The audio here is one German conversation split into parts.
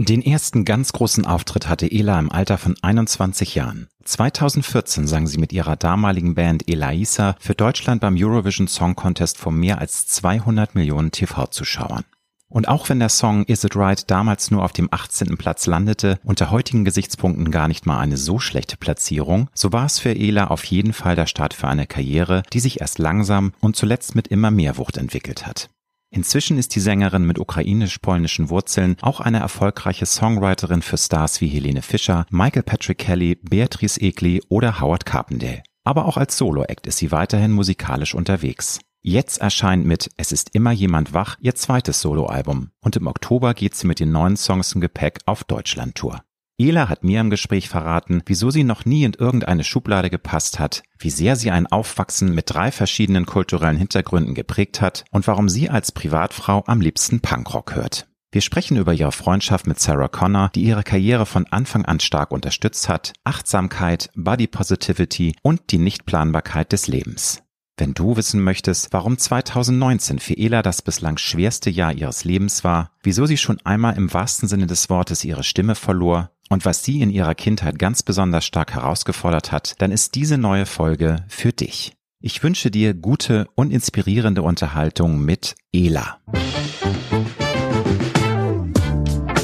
Den ersten ganz großen Auftritt hatte Ela im Alter von 21 Jahren. 2014 sang sie mit ihrer damaligen Band Elaisa für Deutschland beim Eurovision Song Contest vor mehr als 200 Millionen TV-Zuschauern. Und auch wenn der Song Is It Right damals nur auf dem 18. Platz landete, unter heutigen Gesichtspunkten gar nicht mal eine so schlechte Platzierung, so war es für Ela auf jeden Fall der Start für eine Karriere, die sich erst langsam und zuletzt mit immer mehr Wucht entwickelt hat. Inzwischen ist die Sängerin mit ukrainisch-polnischen Wurzeln auch eine erfolgreiche Songwriterin für Stars wie Helene Fischer, Michael Patrick Kelly, Beatrice Egli oder Howard Carpendale. Aber auch als Solo-Act ist sie weiterhin musikalisch unterwegs. Jetzt erscheint mit Es ist immer jemand wach ihr zweites Soloalbum und im Oktober geht sie mit den neuen Songs im Gepäck auf Deutschland-Tour. Ela hat mir im Gespräch verraten, wieso sie noch nie in irgendeine Schublade gepasst hat, wie sehr sie ein Aufwachsen mit drei verschiedenen kulturellen Hintergründen geprägt hat und warum sie als Privatfrau am liebsten Punkrock hört. Wir sprechen über ihre Freundschaft mit Sarah Connor, die ihre Karriere von Anfang an stark unterstützt hat, Achtsamkeit, Body Positivity und die Nichtplanbarkeit des Lebens. Wenn du wissen möchtest, warum 2019 für Ela das bislang schwerste Jahr ihres Lebens war, wieso sie schon einmal im wahrsten Sinne des Wortes ihre Stimme verlor und was sie in ihrer Kindheit ganz besonders stark herausgefordert hat, dann ist diese neue Folge für dich. Ich wünsche dir gute und inspirierende Unterhaltung mit Ela.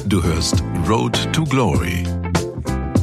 Du hörst Road to Glory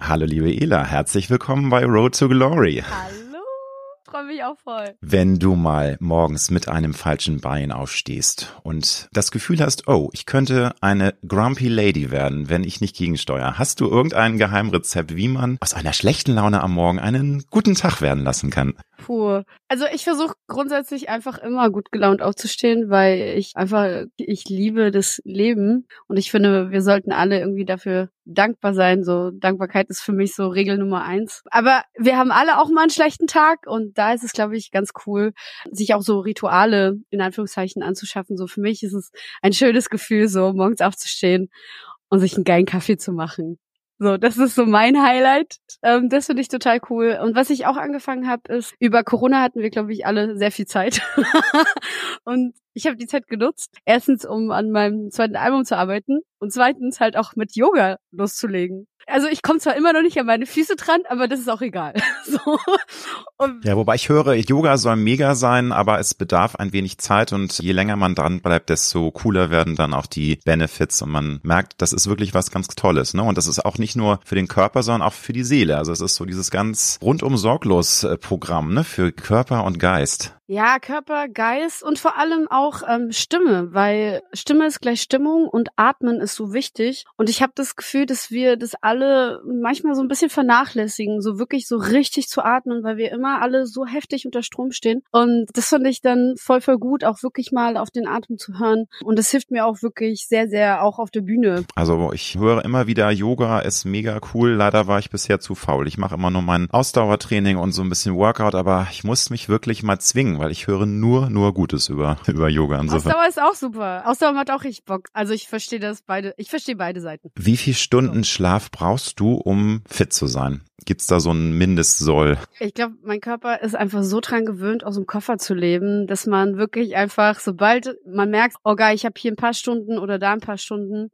Hallo liebe Ela, herzlich willkommen bei Road to Glory. Hallo, freue mich auch voll. Wenn du mal morgens mit einem falschen Bein aufstehst und das Gefühl hast, oh, ich könnte eine Grumpy Lady werden, wenn ich nicht gegensteuere, hast du irgendein Geheimrezept, wie man aus einer schlechten Laune am Morgen einen guten Tag werden lassen kann? Puh. Also ich versuche grundsätzlich einfach immer gut gelaunt aufzustehen, weil ich einfach, ich liebe das Leben und ich finde, wir sollten alle irgendwie dafür dankbar sein. So Dankbarkeit ist für mich so Regel Nummer eins. Aber wir haben alle auch mal einen schlechten Tag und da ist es, glaube ich, ganz cool, sich auch so Rituale in Anführungszeichen anzuschaffen. So für mich ist es ein schönes Gefühl, so morgens aufzustehen und sich einen geilen Kaffee zu machen. So, das ist so mein Highlight. Ähm, das finde ich total cool. Und was ich auch angefangen habe, ist, über Corona hatten wir, glaube ich, alle sehr viel Zeit. und ich habe die Zeit genutzt, erstens, um an meinem zweiten Album zu arbeiten und zweitens halt auch mit Yoga loszulegen. Also ich komme zwar immer noch nicht an meine Füße dran, aber das ist auch egal. so. Und ja, wobei ich höre, Yoga soll mega sein, aber es bedarf ein wenig Zeit und je länger man dran bleibt, desto cooler werden dann auch die Benefits und man merkt, das ist wirklich was ganz Tolles. Ne? Und das ist auch nicht nur für den Körper, sondern auch für die Seele. Also es ist so dieses ganz rundum sorglos äh, Programm ne? für Körper und Geist. Ja, Körper, Geist und vor allem auch ähm, Stimme, weil Stimme ist gleich Stimmung und Atmen ist so wichtig. Und ich habe das Gefühl, dass wir das alle manchmal so ein bisschen vernachlässigen, so wirklich so richtig zu atmen, weil wir immer alle so heftig unter Strom stehen. Und das finde ich dann voll, voll gut, auch wirklich mal auf den Atem zu hören. Und das hilft mir auch wirklich sehr, sehr auch auf der Bühne. Also ich höre immer wieder, Yoga ist mega cool. Leider war ich bisher zu faul. Ich mache immer nur mein Ausdauertraining und so ein bisschen Workout, aber ich muss mich wirklich mal zwingen weil ich höre nur, nur Gutes über, über Yoga. Insofern. Ausdauer ist auch super. Ausdauer macht auch richtig Bock. Also ich verstehe das beide, ich verstehe beide Seiten. Wie viel Stunden Schlaf brauchst du, um fit zu sein? Gibt's da so ein Mindestsoll? Ich glaube, mein Körper ist einfach so dran gewöhnt, aus dem Koffer zu leben, dass man wirklich einfach, sobald man merkt, oh geil, ich habe hier ein paar Stunden oder da ein paar Stunden,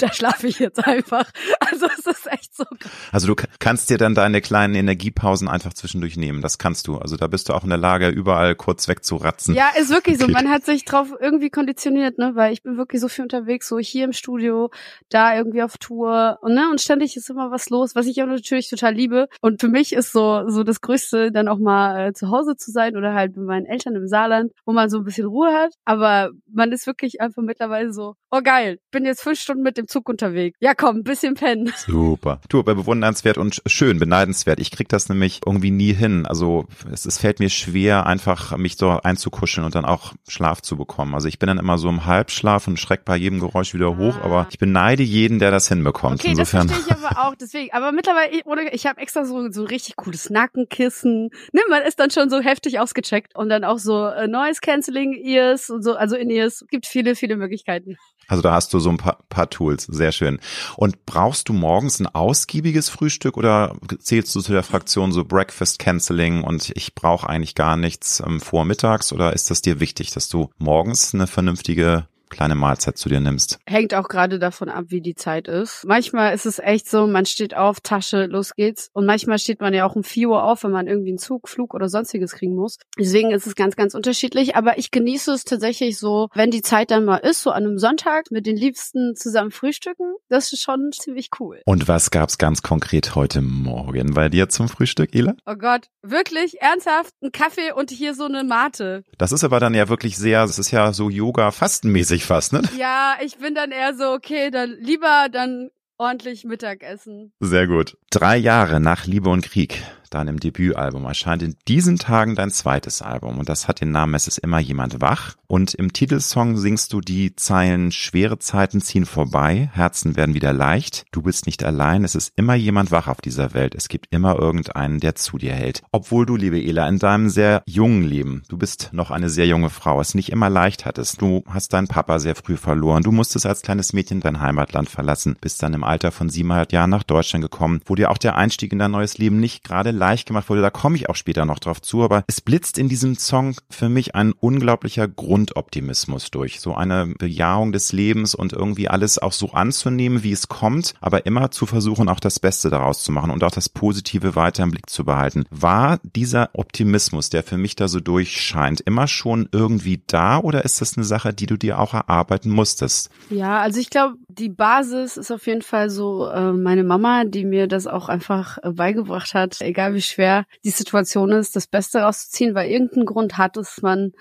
da schlafe ich jetzt einfach. Also es ist echt so. Also du kannst dir dann deine kleinen Energiepausen einfach zwischendurch nehmen. Das kannst du. Also da bist du auch in der Lage, überall kurz wegzuratzen. Ja, ist wirklich so. Man hat sich drauf irgendwie konditioniert, ne, weil ich bin wirklich so viel unterwegs, so hier im Studio, da irgendwie auf Tour und ne und ständig ist immer was los, was ich auch natürlich total liebe. Und für mich ist so so das Größte dann auch mal äh, zu Hause zu sein oder halt bei meinen Eltern im Saarland, wo man so ein bisschen Ruhe hat. Aber man ist wirklich einfach mittlerweile so, oh geil, bin jetzt fünf Stunden mit dem Zug unterwegs. Ja komm, ein bisschen pennen. Super. Du, bevor, bewundernswert und schön, beneidenswert. Ich krieg das nämlich irgendwie nie hin. Also es, es fällt mir schwer, einfach mich so einzukuscheln und dann auch Schlaf zu bekommen. Also ich bin dann immer so im Halbschlaf und schreck bei jedem Geräusch wieder hoch, ah. aber ich beneide jeden, der das hinbekommt. Okay, Insofern. das verstehe ich aber auch. Deswegen, aber mittlerweile, ich, oder ich habe extra so so richtig cooles Nackenkissen. Ne, man ist dann schon so heftig ausgecheckt und dann auch so äh, Noise Cancelling Ears und so, also in Ears. Gibt viele, viele Möglichkeiten. Also da hast du so ein paar, paar Tools, sehr schön. Und brauchst du morgens ein ausgiebiges Frühstück oder zählst du zu der Fraktion so Breakfast Canceling und ich brauche eigentlich gar nichts ähm, vormittags oder ist das dir wichtig, dass du morgens eine vernünftige kleine Mahlzeit zu dir nimmst. Hängt auch gerade davon ab, wie die Zeit ist. Manchmal ist es echt so, man steht auf, Tasche, los geht's. Und manchmal steht man ja auch um 4 Uhr auf, wenn man irgendwie einen Zug, Flug oder sonstiges kriegen muss. Deswegen ist es ganz, ganz unterschiedlich. Aber ich genieße es tatsächlich so, wenn die Zeit dann mal ist, so an einem Sonntag mit den Liebsten zusammen frühstücken. Das ist schon ziemlich cool. Und was gab's ganz konkret heute Morgen bei dir zum Frühstück, Ela? Oh Gott, wirklich ernsthaft ein Kaffee und hier so eine Mate. Das ist aber dann ja wirklich sehr, das ist ja so Yoga-Fastenmäßig sich fast, ne? Ja, ich bin dann eher so, okay, dann lieber dann ordentlich Mittagessen. Sehr gut. Drei Jahre nach Liebe und Krieg deinem Debütalbum, erscheint. In diesen Tagen dein zweites Album. Und das hat den Namen Es ist immer jemand wach. Und im Titelsong singst du die Zeilen Schwere Zeiten ziehen vorbei, Herzen werden wieder leicht, du bist nicht allein, es ist immer jemand wach auf dieser Welt, es gibt immer irgendeinen, der zu dir hält. Obwohl du, liebe Ela, in deinem sehr jungen Leben, du bist noch eine sehr junge Frau, es nicht immer leicht hattest, du hast deinen Papa sehr früh verloren, du musstest als kleines Mädchen dein Heimatland verlassen, bist dann im Alter von siebeneinhalb Jahren nach Deutschland gekommen, wo dir auch der Einstieg in dein neues Leben nicht gerade leicht gemacht wurde, da komme ich auch später noch drauf zu, aber es blitzt in diesem Song für mich ein unglaublicher Grundoptimismus durch. So eine Bejahung des Lebens und irgendwie alles auch so anzunehmen, wie es kommt, aber immer zu versuchen, auch das Beste daraus zu machen und auch das Positive weiter im Blick zu behalten. War dieser Optimismus, der für mich da so durchscheint, immer schon irgendwie da oder ist das eine Sache, die du dir auch erarbeiten musstest? Ja, also ich glaube, die Basis ist auf jeden Fall so äh, meine Mama, die mir das auch einfach äh, beigebracht hat, egal wie schwer schwer die Situation ist, das Beste rauszuziehen, weil irgendeinen Grund hat, dass man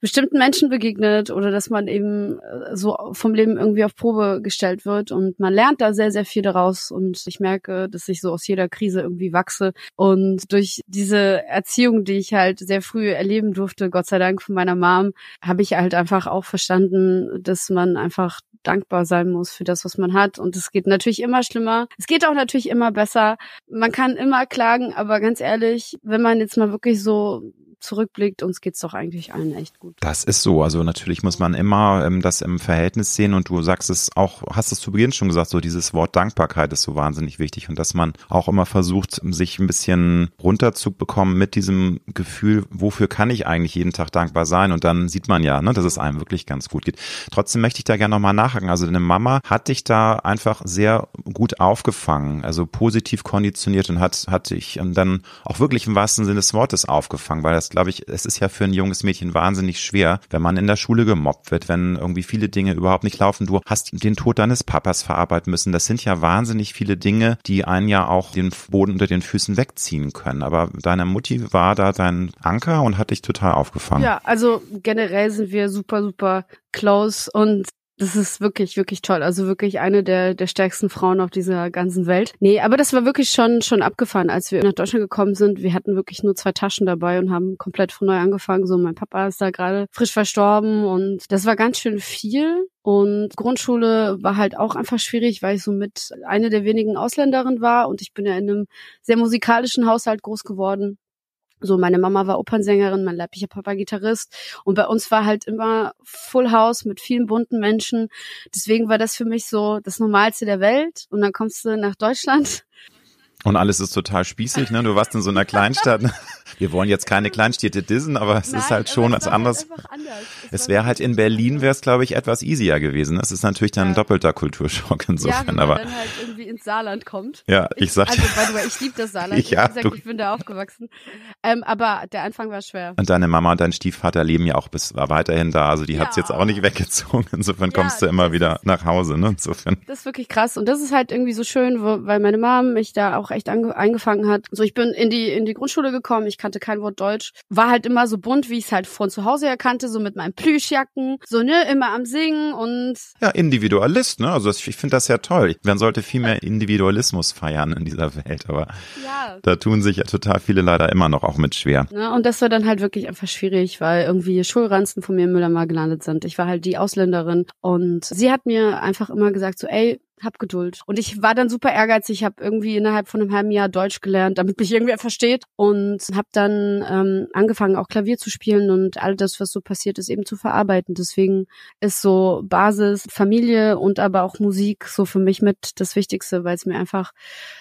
bestimmten Menschen begegnet oder dass man eben äh, so vom Leben irgendwie auf Probe gestellt wird und man lernt da sehr, sehr viel daraus und ich merke, dass ich so aus jeder Krise irgendwie wachse und durch diese Erziehung, die ich halt sehr früh erleben durfte, Gott sei Dank von meiner Mom, habe ich halt einfach auch verstanden, dass man einfach dankbar sein muss für das, was man hat. Und es geht natürlich immer schlimmer. Es geht auch natürlich immer besser. Man kann immer klagen, aber ganz ehrlich, wenn man jetzt mal wirklich so zurückblickt, uns geht's doch eigentlich allen echt gut. Das ist so. Also natürlich muss man immer ähm, das im Verhältnis sehen und du sagst es auch, hast es zu Beginn schon gesagt, so dieses Wort Dankbarkeit ist so wahnsinnig wichtig und dass man auch immer versucht, sich ein bisschen runterzubekommen mit diesem Gefühl, wofür kann ich eigentlich jeden Tag dankbar sein? Und dann sieht man ja, ne, dass es einem wirklich ganz gut geht. Trotzdem möchte ich da gerne nochmal nachhaken. Also deine Mama hat dich da einfach sehr gut aufgefangen, also positiv konditioniert und hat, hat dich dann auch wirklich im wahrsten Sinne des Wortes aufgefangen, weil das glaube ich, es ist ja für ein junges Mädchen wahnsinnig schwer, wenn man in der Schule gemobbt wird, wenn irgendwie viele Dinge überhaupt nicht laufen. Du hast den Tod deines Papas verarbeiten müssen. Das sind ja wahnsinnig viele Dinge, die einen ja auch den Boden unter den Füßen wegziehen können. Aber deine Mutti war da dein Anker und hat dich total aufgefangen. Ja, also generell sind wir super, super close und das ist wirklich, wirklich toll. Also wirklich eine der, der stärksten Frauen auf dieser ganzen Welt. Nee, aber das war wirklich schon, schon abgefahren, als wir nach Deutschland gekommen sind. Wir hatten wirklich nur zwei Taschen dabei und haben komplett von neu angefangen. So, mein Papa ist da gerade frisch verstorben und das war ganz schön viel. Und Grundschule war halt auch einfach schwierig, weil ich so mit eine der wenigen Ausländerinnen war und ich bin ja in einem sehr musikalischen Haushalt groß geworden. So, meine Mama war Opernsängerin, mein leiblicher Papa Gitarrist. Und bei uns war halt immer Full House mit vielen bunten Menschen. Deswegen war das für mich so das Normalste der Welt. Und dann kommst du nach Deutschland. Und alles ist total spießig, ne? Du warst in so einer Kleinstadt. wir wollen jetzt keine Kleinstädte dissen, aber es Nein, ist halt schon was anderes. anders. Es, es wäre halt in Berlin wäre es glaube ich etwas easier gewesen. Es ist natürlich dann ja. ein doppelter Kulturschock insofern, ja, wenn aber man dann halt irgendwie ins Saarland kommt. Ja, ich, ich sag also by the way, ich liebe das Saarland. ja, Wie gesagt, ich bin da aufgewachsen. Ähm, aber der Anfang war schwer. Und deine Mama und dein Stiefvater leben ja auch bis war weiterhin da, also die ja. hat's jetzt auch nicht weggezogen. Insofern kommst du immer wieder nach Hause, ne? Insofern. Das ist wirklich krass und das ist halt irgendwie so schön, wo, weil meine Mom mich da auch auch echt eingefangen hat. So, ich bin in die, in die Grundschule gekommen, ich kannte kein Wort Deutsch, war halt immer so bunt, wie ich es halt von zu Hause erkannte, so mit meinen Plüschjacken, so, ne, immer am Singen und. Ja, Individualist, ne? Also ich finde das ja toll. Man sollte viel mehr Individualismus feiern in dieser Welt, aber ja. da tun sich ja total viele leider immer noch auch mit schwer. Ne? Und das war dann halt wirklich einfach schwierig, weil irgendwie Schulranzen von mir in Müller mal gelandet sind. Ich war halt die Ausländerin und sie hat mir einfach immer gesagt so, ey, hab Geduld. Und ich war dann super ehrgeizig, habe irgendwie innerhalb von einem halben Jahr Deutsch gelernt, damit mich irgendwer versteht und habe dann ähm, angefangen auch Klavier zu spielen und all das, was so passiert ist, eben zu verarbeiten. Deswegen ist so Basis Familie und aber auch Musik so für mich mit das Wichtigste, weil es mir einfach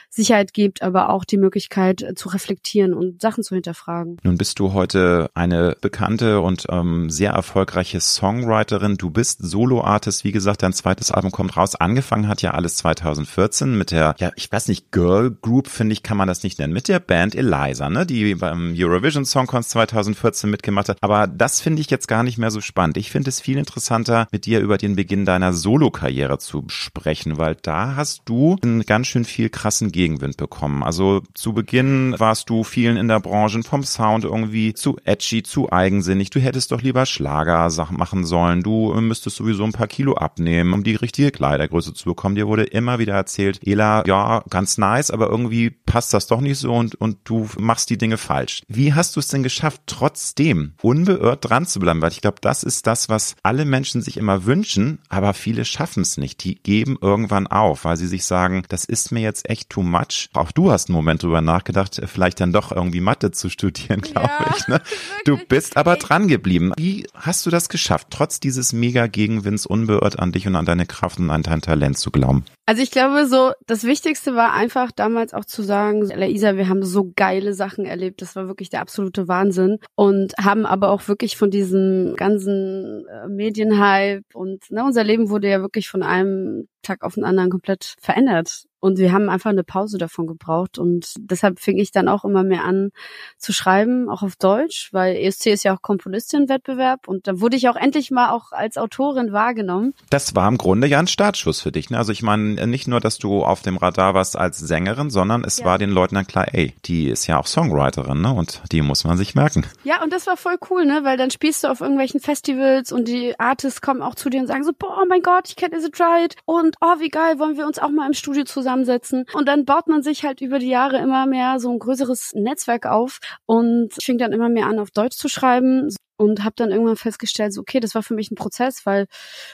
Sicherheit gibt, aber auch die Möglichkeit äh, zu reflektieren und Sachen zu hinterfragen. Nun bist du heute eine bekannte und ähm, sehr erfolgreiche Songwriterin. Du bist Solo-Artist, wie gesagt, dein zweites Album kommt raus. Angefangen hat ja alles 2014 mit der, ja, ich weiß nicht, Girl Group, finde ich, kann man das nicht nennen, mit der Band Eliza, ne, die beim Eurovision Song Contest 2014 mitgemacht hat. Aber das finde ich jetzt gar nicht mehr so spannend. Ich finde es viel interessanter, mit dir über den Beginn deiner Solo-Karriere zu sprechen, weil da hast du einen ganz schön viel krassen Gegenwind bekommen. Also zu Beginn warst du vielen in der Branche vom Sound irgendwie zu edgy, zu eigensinnig. Du hättest doch lieber Schlagersachen machen sollen. Du müsstest sowieso ein paar Kilo abnehmen, um die richtige Kleidergröße zu bekommen. Dir wurde immer wieder erzählt, Ela, ja, ganz nice, aber irgendwie passt das doch nicht so und, und du machst die Dinge falsch. Wie hast du es denn geschafft, trotzdem unbeirrt dran zu bleiben? Weil ich glaube, das ist das, was alle Menschen sich immer wünschen, aber viele schaffen es nicht. Die geben irgendwann auf, weil sie sich sagen, das ist mir jetzt echt too much. Auch du hast einen Moment drüber nachgedacht, vielleicht dann doch irgendwie Mathe zu studieren, glaube ja, ich. Ne? Du bist aber dran geblieben. Wie hast du das geschafft, trotz dieses mega Gegenwinds unbeirrt an dich und an deine Kraft und an dein Talent zu glauben? Also ich glaube so, das Wichtigste war einfach damals auch zu sagen, Laisa, wir haben so geile Sachen erlebt, das war wirklich der absolute Wahnsinn und haben aber auch wirklich von diesem ganzen äh, Medienhype und ne, unser Leben wurde ja wirklich von einem Tag auf den anderen komplett verändert. Und wir haben einfach eine Pause davon gebraucht. Und deshalb fing ich dann auch immer mehr an zu schreiben, auch auf Deutsch, weil ESC ist ja auch Komponistinnenwettbewerb. Und da wurde ich auch endlich mal auch als Autorin wahrgenommen. Das war im Grunde ja ein Startschuss für dich. Ne? Also ich meine, nicht nur, dass du auf dem Radar warst als Sängerin, sondern es ja. war den Leuten dann klar, ey, die ist ja auch Songwriterin, ne? Und die muss man sich merken. Ja, und das war voll cool, ne? Weil dann spielst du auf irgendwelchen Festivals und die Artists kommen auch zu dir und sagen so, boah, oh mein Gott, ich kenne Is It Right? Und oh, wie geil, wollen wir uns auch mal im Studio zusammensetzen? Und dann baut man sich halt über die Jahre immer mehr so ein größeres Netzwerk auf und fing dann immer mehr an, auf Deutsch zu schreiben und habe dann irgendwann festgestellt, so, okay, das war für mich ein Prozess, weil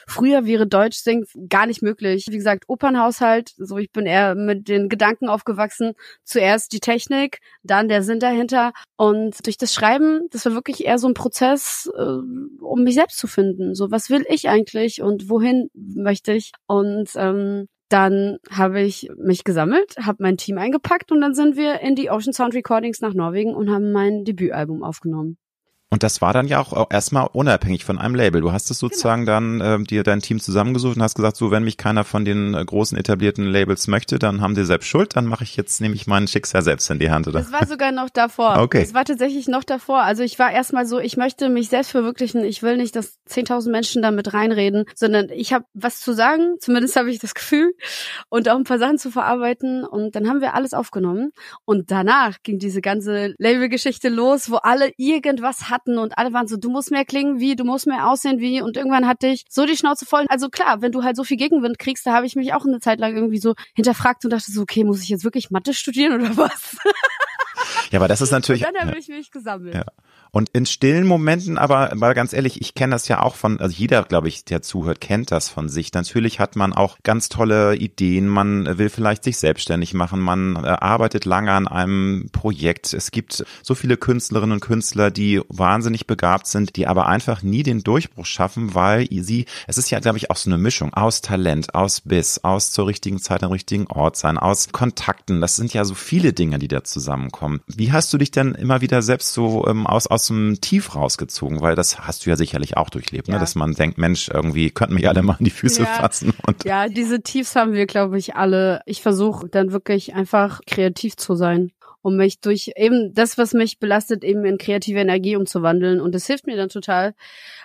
früher wäre Deutsch singen gar nicht möglich. Wie gesagt, Opernhaushalt, so ich bin eher mit den Gedanken aufgewachsen, zuerst die Technik, dann der Sinn dahinter und durch das Schreiben, das war wirklich eher so ein Prozess, äh, um mich selbst zu finden. So, was will ich eigentlich und wohin möchte ich? Und ähm, dann habe ich mich gesammelt, habe mein Team eingepackt und dann sind wir in die Ocean Sound Recordings nach Norwegen und haben mein Debütalbum aufgenommen. Und das war dann ja auch erstmal unabhängig von einem Label. Du hast es sozusagen genau. dann äh, dir dein Team zusammengesucht und hast gesagt, so wenn mich keiner von den äh, großen etablierten Labels möchte, dann haben die selbst Schuld, dann mache ich jetzt nämlich mein Schicksal selbst in die Hand, oder? Das war sogar noch davor. Okay. Das war tatsächlich noch davor. Also ich war erstmal so, ich möchte mich selbst verwirklichen. Ich will nicht, dass 10.000 Menschen damit reinreden, sondern ich habe was zu sagen, zumindest habe ich das Gefühl, und auch ein paar Sachen zu verarbeiten. Und dann haben wir alles aufgenommen. Und danach ging diese ganze Labelgeschichte los, wo alle irgendwas hatten hatten und alle waren so, du musst mehr klingen wie, du musst mehr aussehen wie und irgendwann hatte ich so die Schnauze voll. Also klar, wenn du halt so viel Gegenwind kriegst, da habe ich mich auch eine Zeit lang irgendwie so hinterfragt und dachte so, okay, muss ich jetzt wirklich Mathe studieren oder was? Ja, aber das ist natürlich. Und dann habe ich mich gesammelt. Ja. Und in stillen Momenten, aber mal ganz ehrlich, ich kenne das ja auch von, also jeder, glaube ich, der zuhört, kennt das von sich. Natürlich hat man auch ganz tolle Ideen, man will vielleicht sich selbstständig machen, man äh, arbeitet lange an einem Projekt. Es gibt so viele Künstlerinnen und Künstler, die wahnsinnig begabt sind, die aber einfach nie den Durchbruch schaffen, weil sie, es ist ja, glaube ich, auch so eine Mischung aus Talent, aus Biss, aus zur richtigen Zeit am richtigen Ort sein, aus Kontakten. Das sind ja so viele Dinge, die da zusammenkommen. Wie hast du dich denn immer wieder selbst so ähm, aus, aus aus dem Tief rausgezogen, weil das hast du ja sicherlich auch durchlebt, ne? ja. ne? dass man denkt, Mensch, irgendwie könnten mich alle mal in die Füße ja. fassen. Und ja, diese Tiefs haben wir, glaube ich, alle. Ich versuche dann wirklich einfach kreativ zu sein um mich durch eben das, was mich belastet, eben in kreative Energie umzuwandeln. Und das hilft mir dann total,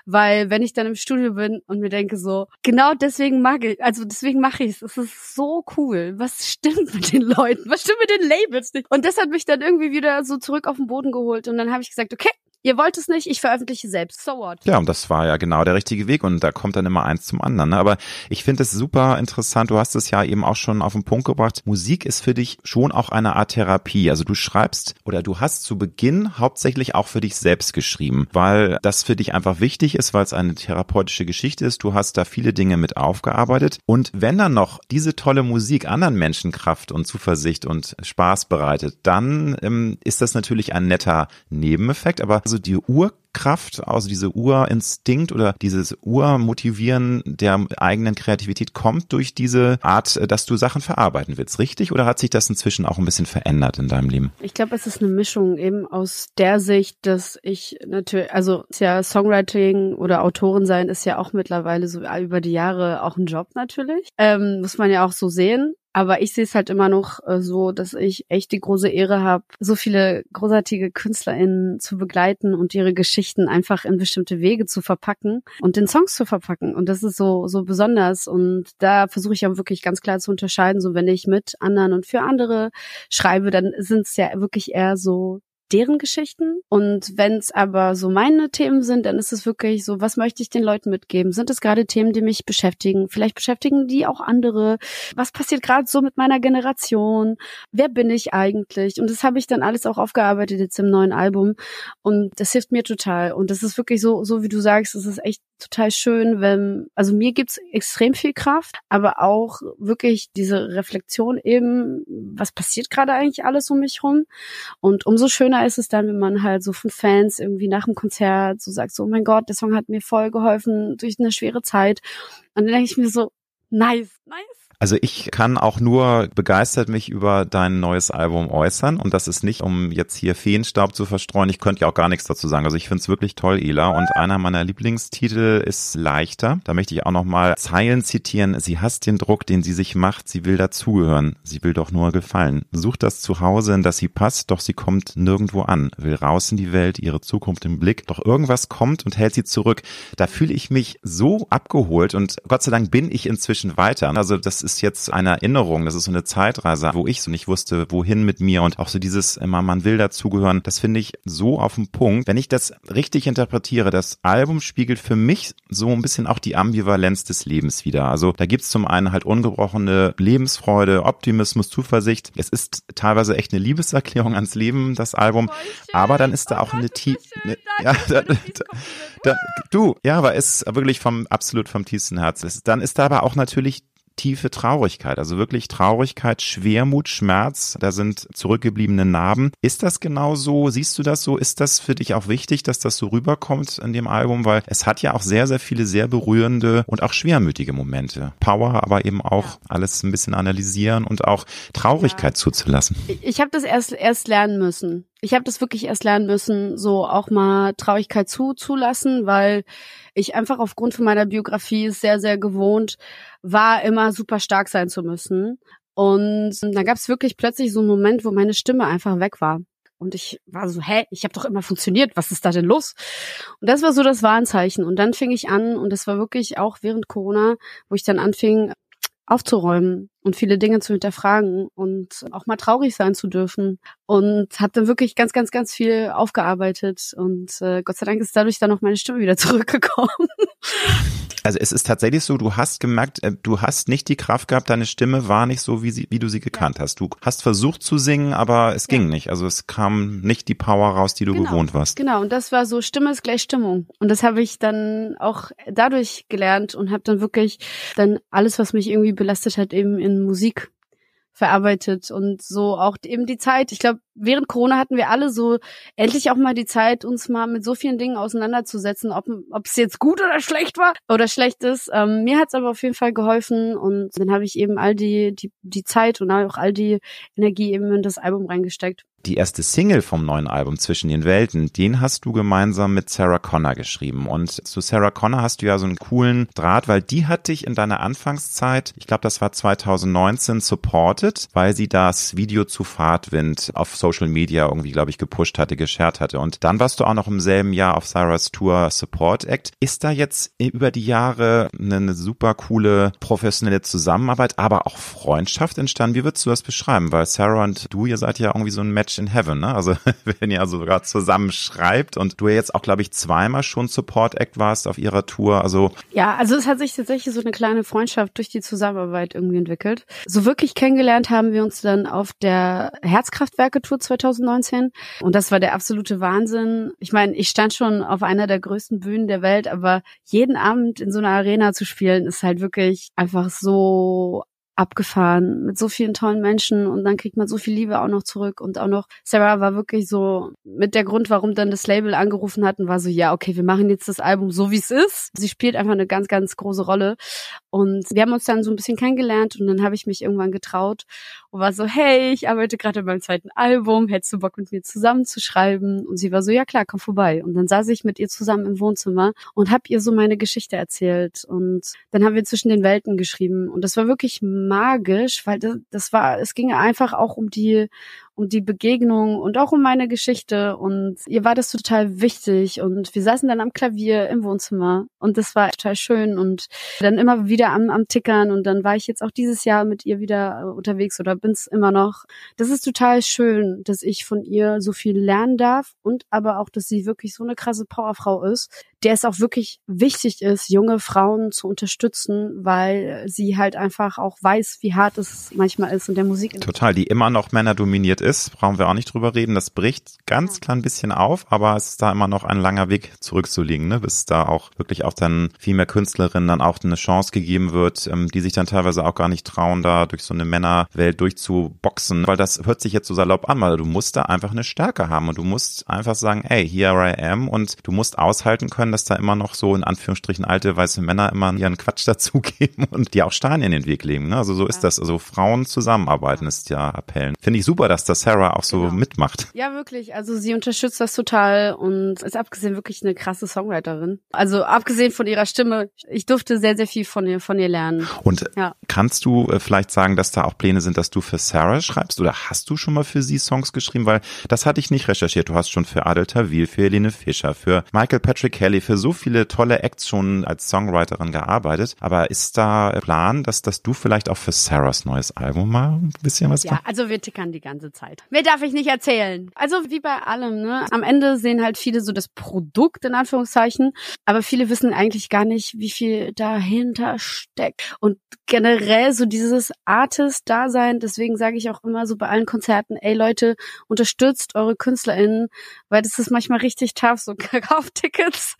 weil wenn ich dann im Studio bin und mir denke so, genau deswegen mag ich, also deswegen mache ich es. Es ist so cool. Was stimmt mit den Leuten? Was stimmt mit den Labels nicht? Und das hat mich dann irgendwie wieder so zurück auf den Boden geholt. Und dann habe ich gesagt, okay, Ihr wollt es nicht, ich veröffentliche selbst. So what? Ja, und das war ja genau der richtige Weg und da kommt dann immer eins zum anderen. Ne? Aber ich finde es super interessant. Du hast es ja eben auch schon auf den Punkt gebracht. Musik ist für dich schon auch eine Art Therapie. Also du schreibst oder du hast zu Beginn hauptsächlich auch für dich selbst geschrieben, weil das für dich einfach wichtig ist, weil es eine therapeutische Geschichte ist. Du hast da viele Dinge mit aufgearbeitet. Und wenn dann noch diese tolle Musik anderen Menschen Kraft und Zuversicht und Spaß bereitet, dann ähm, ist das natürlich ein netter Nebeneffekt. Aber also die Urkraft, also diese Urinstinkt oder dieses Urmotivieren der eigenen Kreativität kommt durch diese Art, dass du Sachen verarbeiten willst, richtig? Oder hat sich das inzwischen auch ein bisschen verändert in deinem Leben? Ich glaube, es ist eine Mischung eben aus der Sicht, dass ich natürlich, also ist ja Songwriting oder Autorin sein ist ja auch mittlerweile so über die Jahre auch ein Job natürlich. Ähm, muss man ja auch so sehen. Aber ich sehe es halt immer noch äh, so, dass ich echt die große Ehre habe, so viele großartige KünstlerInnen zu begleiten und ihre Geschichten einfach in bestimmte Wege zu verpacken und den Songs zu verpacken. Und das ist so, so besonders. Und da versuche ich auch wirklich ganz klar zu unterscheiden. So, wenn ich mit anderen und für andere schreibe, dann sind es ja wirklich eher so deren Geschichten. Und wenn es aber so meine Themen sind, dann ist es wirklich so, was möchte ich den Leuten mitgeben? Sind es gerade Themen, die mich beschäftigen? Vielleicht beschäftigen die auch andere. Was passiert gerade so mit meiner Generation? Wer bin ich eigentlich? Und das habe ich dann alles auch aufgearbeitet jetzt im neuen Album. Und das hilft mir total. Und das ist wirklich so, so wie du sagst, es ist echt total schön, wenn, also mir gibt's extrem viel Kraft, aber auch wirklich diese Reflexion eben, was passiert gerade eigentlich alles um mich rum? Und umso schöner ist es dann, wenn man halt so von Fans irgendwie nach dem Konzert so sagt, so, oh mein Gott, der Song hat mir voll geholfen durch eine schwere Zeit. Und dann denke ich mir so, nice, nice. Also ich kann auch nur begeistert mich über dein neues Album äußern und das ist nicht, um jetzt hier Feenstaub zu verstreuen. Ich könnte ja auch gar nichts dazu sagen. Also ich finde es wirklich toll, Ela. Und einer meiner Lieblingstitel ist Leichter. Da möchte ich auch nochmal Zeilen zitieren. Sie hasst den Druck, den sie sich macht. Sie will dazugehören. Sie will doch nur gefallen. Sucht das Zuhause, in das sie passt, doch sie kommt nirgendwo an. Will raus in die Welt, ihre Zukunft im Blick. Doch irgendwas kommt und hält sie zurück. Da fühle ich mich so abgeholt und Gott sei Dank bin ich inzwischen weiter. Also das ist jetzt eine Erinnerung, das ist so eine Zeitreise, wo ich so nicht wusste, wohin mit mir und auch so dieses immer, man will dazugehören, das finde ich so auf den Punkt. Wenn ich das richtig interpretiere, das Album spiegelt für mich so ein bisschen auch die Ambivalenz des Lebens wieder. Also da gibt's zum einen halt ungebrochene Lebensfreude, Optimismus, Zuversicht. Es ist teilweise echt eine Liebeserklärung ans Leben, das Album. Aber dann ist da auch eine tiefe, ne, ja, da, da, da, du, ja, aber es ist wirklich vom absolut vom tiefsten Herz. Dann ist da aber auch natürlich tiefe Traurigkeit, also wirklich Traurigkeit, Schwermut, Schmerz, da sind zurückgebliebene Narben. Ist das genau so? Siehst du das so? Ist das für dich auch wichtig, dass das so rüberkommt in dem Album? Weil es hat ja auch sehr, sehr viele sehr berührende und auch schwermütige Momente. Power, aber eben auch ja. alles ein bisschen analysieren und auch Traurigkeit ja. zuzulassen. Ich habe das erst, erst lernen müssen. Ich habe das wirklich erst lernen müssen, so auch mal Traurigkeit zuzulassen, weil ich einfach aufgrund von meiner Biografie sehr, sehr gewohnt war, immer super stark sein zu müssen. Und dann gab es wirklich plötzlich so einen Moment, wo meine Stimme einfach weg war. Und ich war so, hä, ich habe doch immer funktioniert, was ist da denn los? Und das war so das Warnzeichen. Und dann fing ich an, und das war wirklich auch während Corona, wo ich dann anfing, aufzuräumen und viele Dinge zu hinterfragen und auch mal traurig sein zu dürfen. Und habe dann wirklich ganz, ganz, ganz viel aufgearbeitet. Und äh, Gott sei Dank ist dadurch dann noch meine Stimme wieder zurückgekommen. Also es ist tatsächlich so, du hast gemerkt, äh, du hast nicht die Kraft gehabt, deine Stimme war nicht so, wie, sie, wie du sie gekannt ja. hast. Du hast versucht zu singen, aber es ja. ging nicht. Also es kam nicht die Power raus, die du genau. gewohnt warst. Genau, und das war so, Stimme ist gleich Stimmung. Und das habe ich dann auch dadurch gelernt und habe dann wirklich dann alles, was mich irgendwie belastet hat, eben in Musik verarbeitet und so auch eben die Zeit. Ich glaube, während Corona hatten wir alle so endlich auch mal die Zeit, uns mal mit so vielen Dingen auseinanderzusetzen, ob ob es jetzt gut oder schlecht war oder schlecht ist. Ähm, mir hat es aber auf jeden Fall geholfen und dann habe ich eben all die die die Zeit und auch all die Energie eben in das Album reingesteckt. Die erste Single vom neuen Album Zwischen den Welten, den hast du gemeinsam mit Sarah Connor geschrieben. Und zu Sarah Connor hast du ja so einen coolen Draht, weil die hat dich in deiner Anfangszeit, ich glaube, das war 2019, supported, weil sie das Video zu Fahrtwind auf Social Media irgendwie, glaube ich, gepusht hatte, geshared hatte. Und dann warst du auch noch im selben Jahr auf Sarahs Tour Support Act. Ist da jetzt über die Jahre eine super coole professionelle Zusammenarbeit, aber auch Freundschaft entstanden? Wie würdest du das beschreiben? Weil Sarah und du, ihr seid ja irgendwie so ein Match Match in Heaven, ne? Also wenn ihr also sogar zusammen schreibt und du jetzt auch, glaube ich, zweimal schon Support Act warst auf ihrer Tour. Also ja, also es hat sich tatsächlich so eine kleine Freundschaft durch die Zusammenarbeit irgendwie entwickelt. So wirklich kennengelernt haben wir uns dann auf der Herzkraftwerke-Tour 2019 und das war der absolute Wahnsinn. Ich meine, ich stand schon auf einer der größten Bühnen der Welt, aber jeden Abend in so einer Arena zu spielen, ist halt wirklich einfach so abgefahren mit so vielen tollen Menschen und dann kriegt man so viel Liebe auch noch zurück und auch noch Sarah war wirklich so mit der Grund, warum dann das Label angerufen hat und war so, ja, okay, wir machen jetzt das Album so wie es ist. Sie spielt einfach eine ganz, ganz große Rolle und wir haben uns dann so ein bisschen kennengelernt und dann habe ich mich irgendwann getraut und war so, hey, ich arbeite gerade meinem zweiten Album, hättest du Bock mit mir zusammen zu schreiben? Und sie war so, ja klar, komm vorbei. Und dann saß ich mit ihr zusammen im Wohnzimmer und habe ihr so meine Geschichte erzählt und dann haben wir zwischen den Welten geschrieben und das war wirklich magisch, weil das, das war, es ging einfach auch um die, um die Begegnung und auch um meine Geschichte. Und ihr war das total wichtig. Und wir saßen dann am Klavier im Wohnzimmer. Und das war total schön. Und dann immer wieder am, am Tickern. Und dann war ich jetzt auch dieses Jahr mit ihr wieder äh, unterwegs oder bin's immer noch. Das ist total schön, dass ich von ihr so viel lernen darf. Und aber auch, dass sie wirklich so eine krasse Powerfrau ist, der es auch wirklich wichtig ist, junge Frauen zu unterstützen, weil sie halt einfach auch weiß, wie hart es manchmal ist und der Musik. Total, die immer noch Männer dominiert ist, brauchen wir auch nicht drüber reden. Das bricht ganz klein bisschen auf, aber es ist da immer noch ein langer Weg zurückzulegen, ne? bis da auch wirklich auch dann viel mehr Künstlerinnen dann auch eine Chance gegeben wird, ähm, die sich dann teilweise auch gar nicht trauen, da durch so eine Männerwelt durchzuboxen, weil das hört sich jetzt so salopp an, weil du musst da einfach eine Stärke haben und du musst einfach sagen, ey, here I am und du musst aushalten können, dass da immer noch so in Anführungsstrichen alte weiße Männer immer ihren Quatsch dazugeben und die auch Steine in den Weg legen. Ne? Also so ist das. Also Frauen zusammenarbeiten ist ja Appellen. Finde ich super, dass das Sarah auch so genau. mitmacht. Ja, wirklich. Also sie unterstützt das total und ist abgesehen wirklich eine krasse Songwriterin. Also abgesehen von ihrer Stimme, ich durfte sehr, sehr viel von ihr, von ihr lernen. Und ja. kannst du äh, vielleicht sagen, dass da auch Pläne sind, dass du für Sarah schreibst oder hast du schon mal für sie Songs geschrieben? Weil das hatte ich nicht recherchiert. Du hast schon für Adel Tawil, für Helene Fischer, für Michael Patrick Kelly, für so viele tolle Acts schon als Songwriterin gearbeitet. Aber ist da Plan, dass, dass du vielleicht auch für Sarahs neues Album mal ein bisschen was Ja, also wir tickern die ganze Zeit. Mehr darf ich nicht erzählen. Also wie bei allem, ne? Am Ende sehen halt viele so das Produkt in Anführungszeichen, aber viele wissen eigentlich gar nicht, wie viel dahinter steckt. Und generell so dieses Artist-Dasein, deswegen sage ich auch immer so bei allen Konzerten, ey Leute, unterstützt eure KünstlerInnen, weil das ist manchmal richtig tough, so kauft Tickets,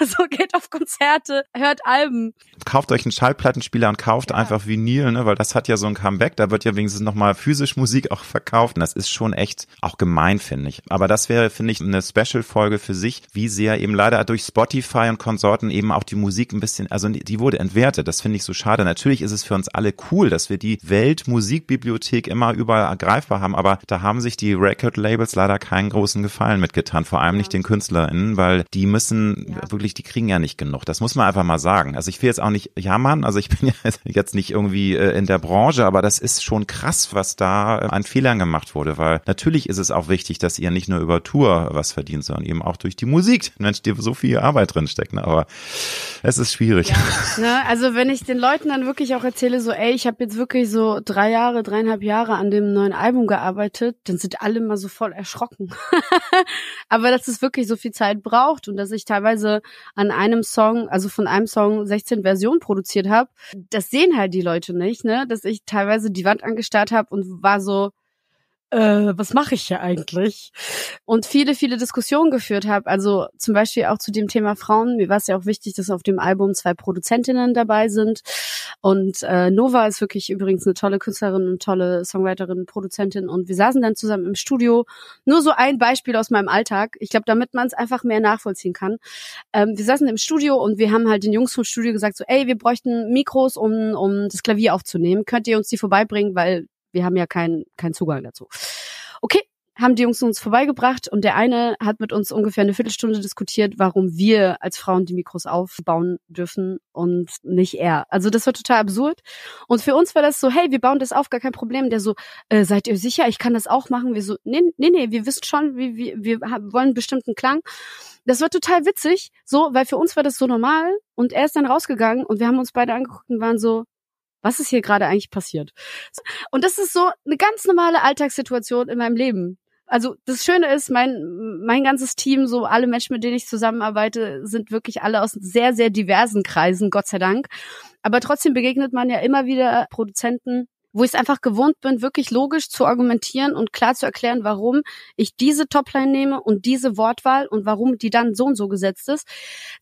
so geht auf Konzerte, hört Alben. Kauft euch einen Schallplattenspieler und kauft ja. einfach Vinyl, ne, weil das hat ja so ein Comeback, da wird ja wenigstens nochmal physisch Musik auch verkauft und das ist schon echt auch gemein, finde ich. Aber das wäre, finde ich, eine Special-Folge für sich, wie sehr eben leider durch Spotify und Konsorten eben auch die Musik ein bisschen, also die wurde entwertet, das finde ich so schade. Natürlich ist es für uns alle cool, dass wir die Weltmusikbibliothek immer überall ergreifbar haben, aber da haben sich die Record-Labels leider keinen großen Gefallen mitgetan, vor allem nicht den KünstlerInnen, weil die müssen ja. wirklich, die kriegen ja nicht genug. Das muss man einfach mal sagen. Also ich will jetzt auch nicht jammern, also ich bin ja jetzt nicht irgendwie äh, in der Branche, aber das ist schon krass, was da an Fehlern gemacht wurde, weil natürlich ist es auch wichtig, dass ihr nicht nur über Tour was verdient, sondern eben auch durch die Musik. Mensch, dir so viel Arbeit drin steckt, ne? aber es ist schwierig. Ja, ne? Also wenn ich den Leuten dann wirklich auch erzähle, so ey, ich habe jetzt wirklich so drei Jahre, dreieinhalb Jahre an dem neuen Album gearbeitet, dann sind alle mal so voll erschrocken. aber dass es wirklich so viel Zeit braucht und dass ich teilweise an einem Song, also von einem Song 16 Versionen produziert habe, das sehen halt die Leute nicht, ne? Dass ich teilweise die Wand angestarrt habe und war so, äh, was mache ich hier eigentlich? Und viele, viele Diskussionen geführt habe. Also zum Beispiel auch zu dem Thema Frauen. Mir war es ja auch wichtig, dass auf dem Album zwei Produzentinnen dabei sind. Und äh, Nova ist wirklich übrigens eine tolle Künstlerin und tolle Songwriterin, Produzentin. Und wir saßen dann zusammen im Studio. Nur so ein Beispiel aus meinem Alltag. Ich glaube, damit man es einfach mehr nachvollziehen kann. Ähm, wir saßen im Studio und wir haben halt den Jungs vom Studio gesagt, so, ey, wir bräuchten Mikros, um, um das Klavier aufzunehmen. Könnt ihr uns die vorbeibringen, weil wir haben ja keinen keinen Zugang dazu. Okay, haben die Jungs uns vorbeigebracht und der eine hat mit uns ungefähr eine Viertelstunde diskutiert, warum wir als Frauen die Mikros aufbauen dürfen und nicht er. Also das war total absurd. Und für uns war das so, hey, wir bauen das auf, gar kein Problem. Der so, äh, seid ihr sicher, ich kann das auch machen? Wir so, nee, nee, nee, wir wissen schon, wie, wie, wir haben, wollen einen bestimmten Klang. Das war total witzig, so, weil für uns war das so normal und er ist dann rausgegangen und wir haben uns beide angeguckt und waren so, was ist hier gerade eigentlich passiert? Und das ist so eine ganz normale Alltagssituation in meinem Leben. Also das Schöne ist, mein, mein ganzes Team, so alle Menschen, mit denen ich zusammenarbeite, sind wirklich alle aus sehr, sehr diversen Kreisen, Gott sei Dank. Aber trotzdem begegnet man ja immer wieder Produzenten, wo ich es einfach gewohnt bin, wirklich logisch zu argumentieren und klar zu erklären, warum ich diese Topline nehme und diese Wortwahl und warum die dann so und so gesetzt ist.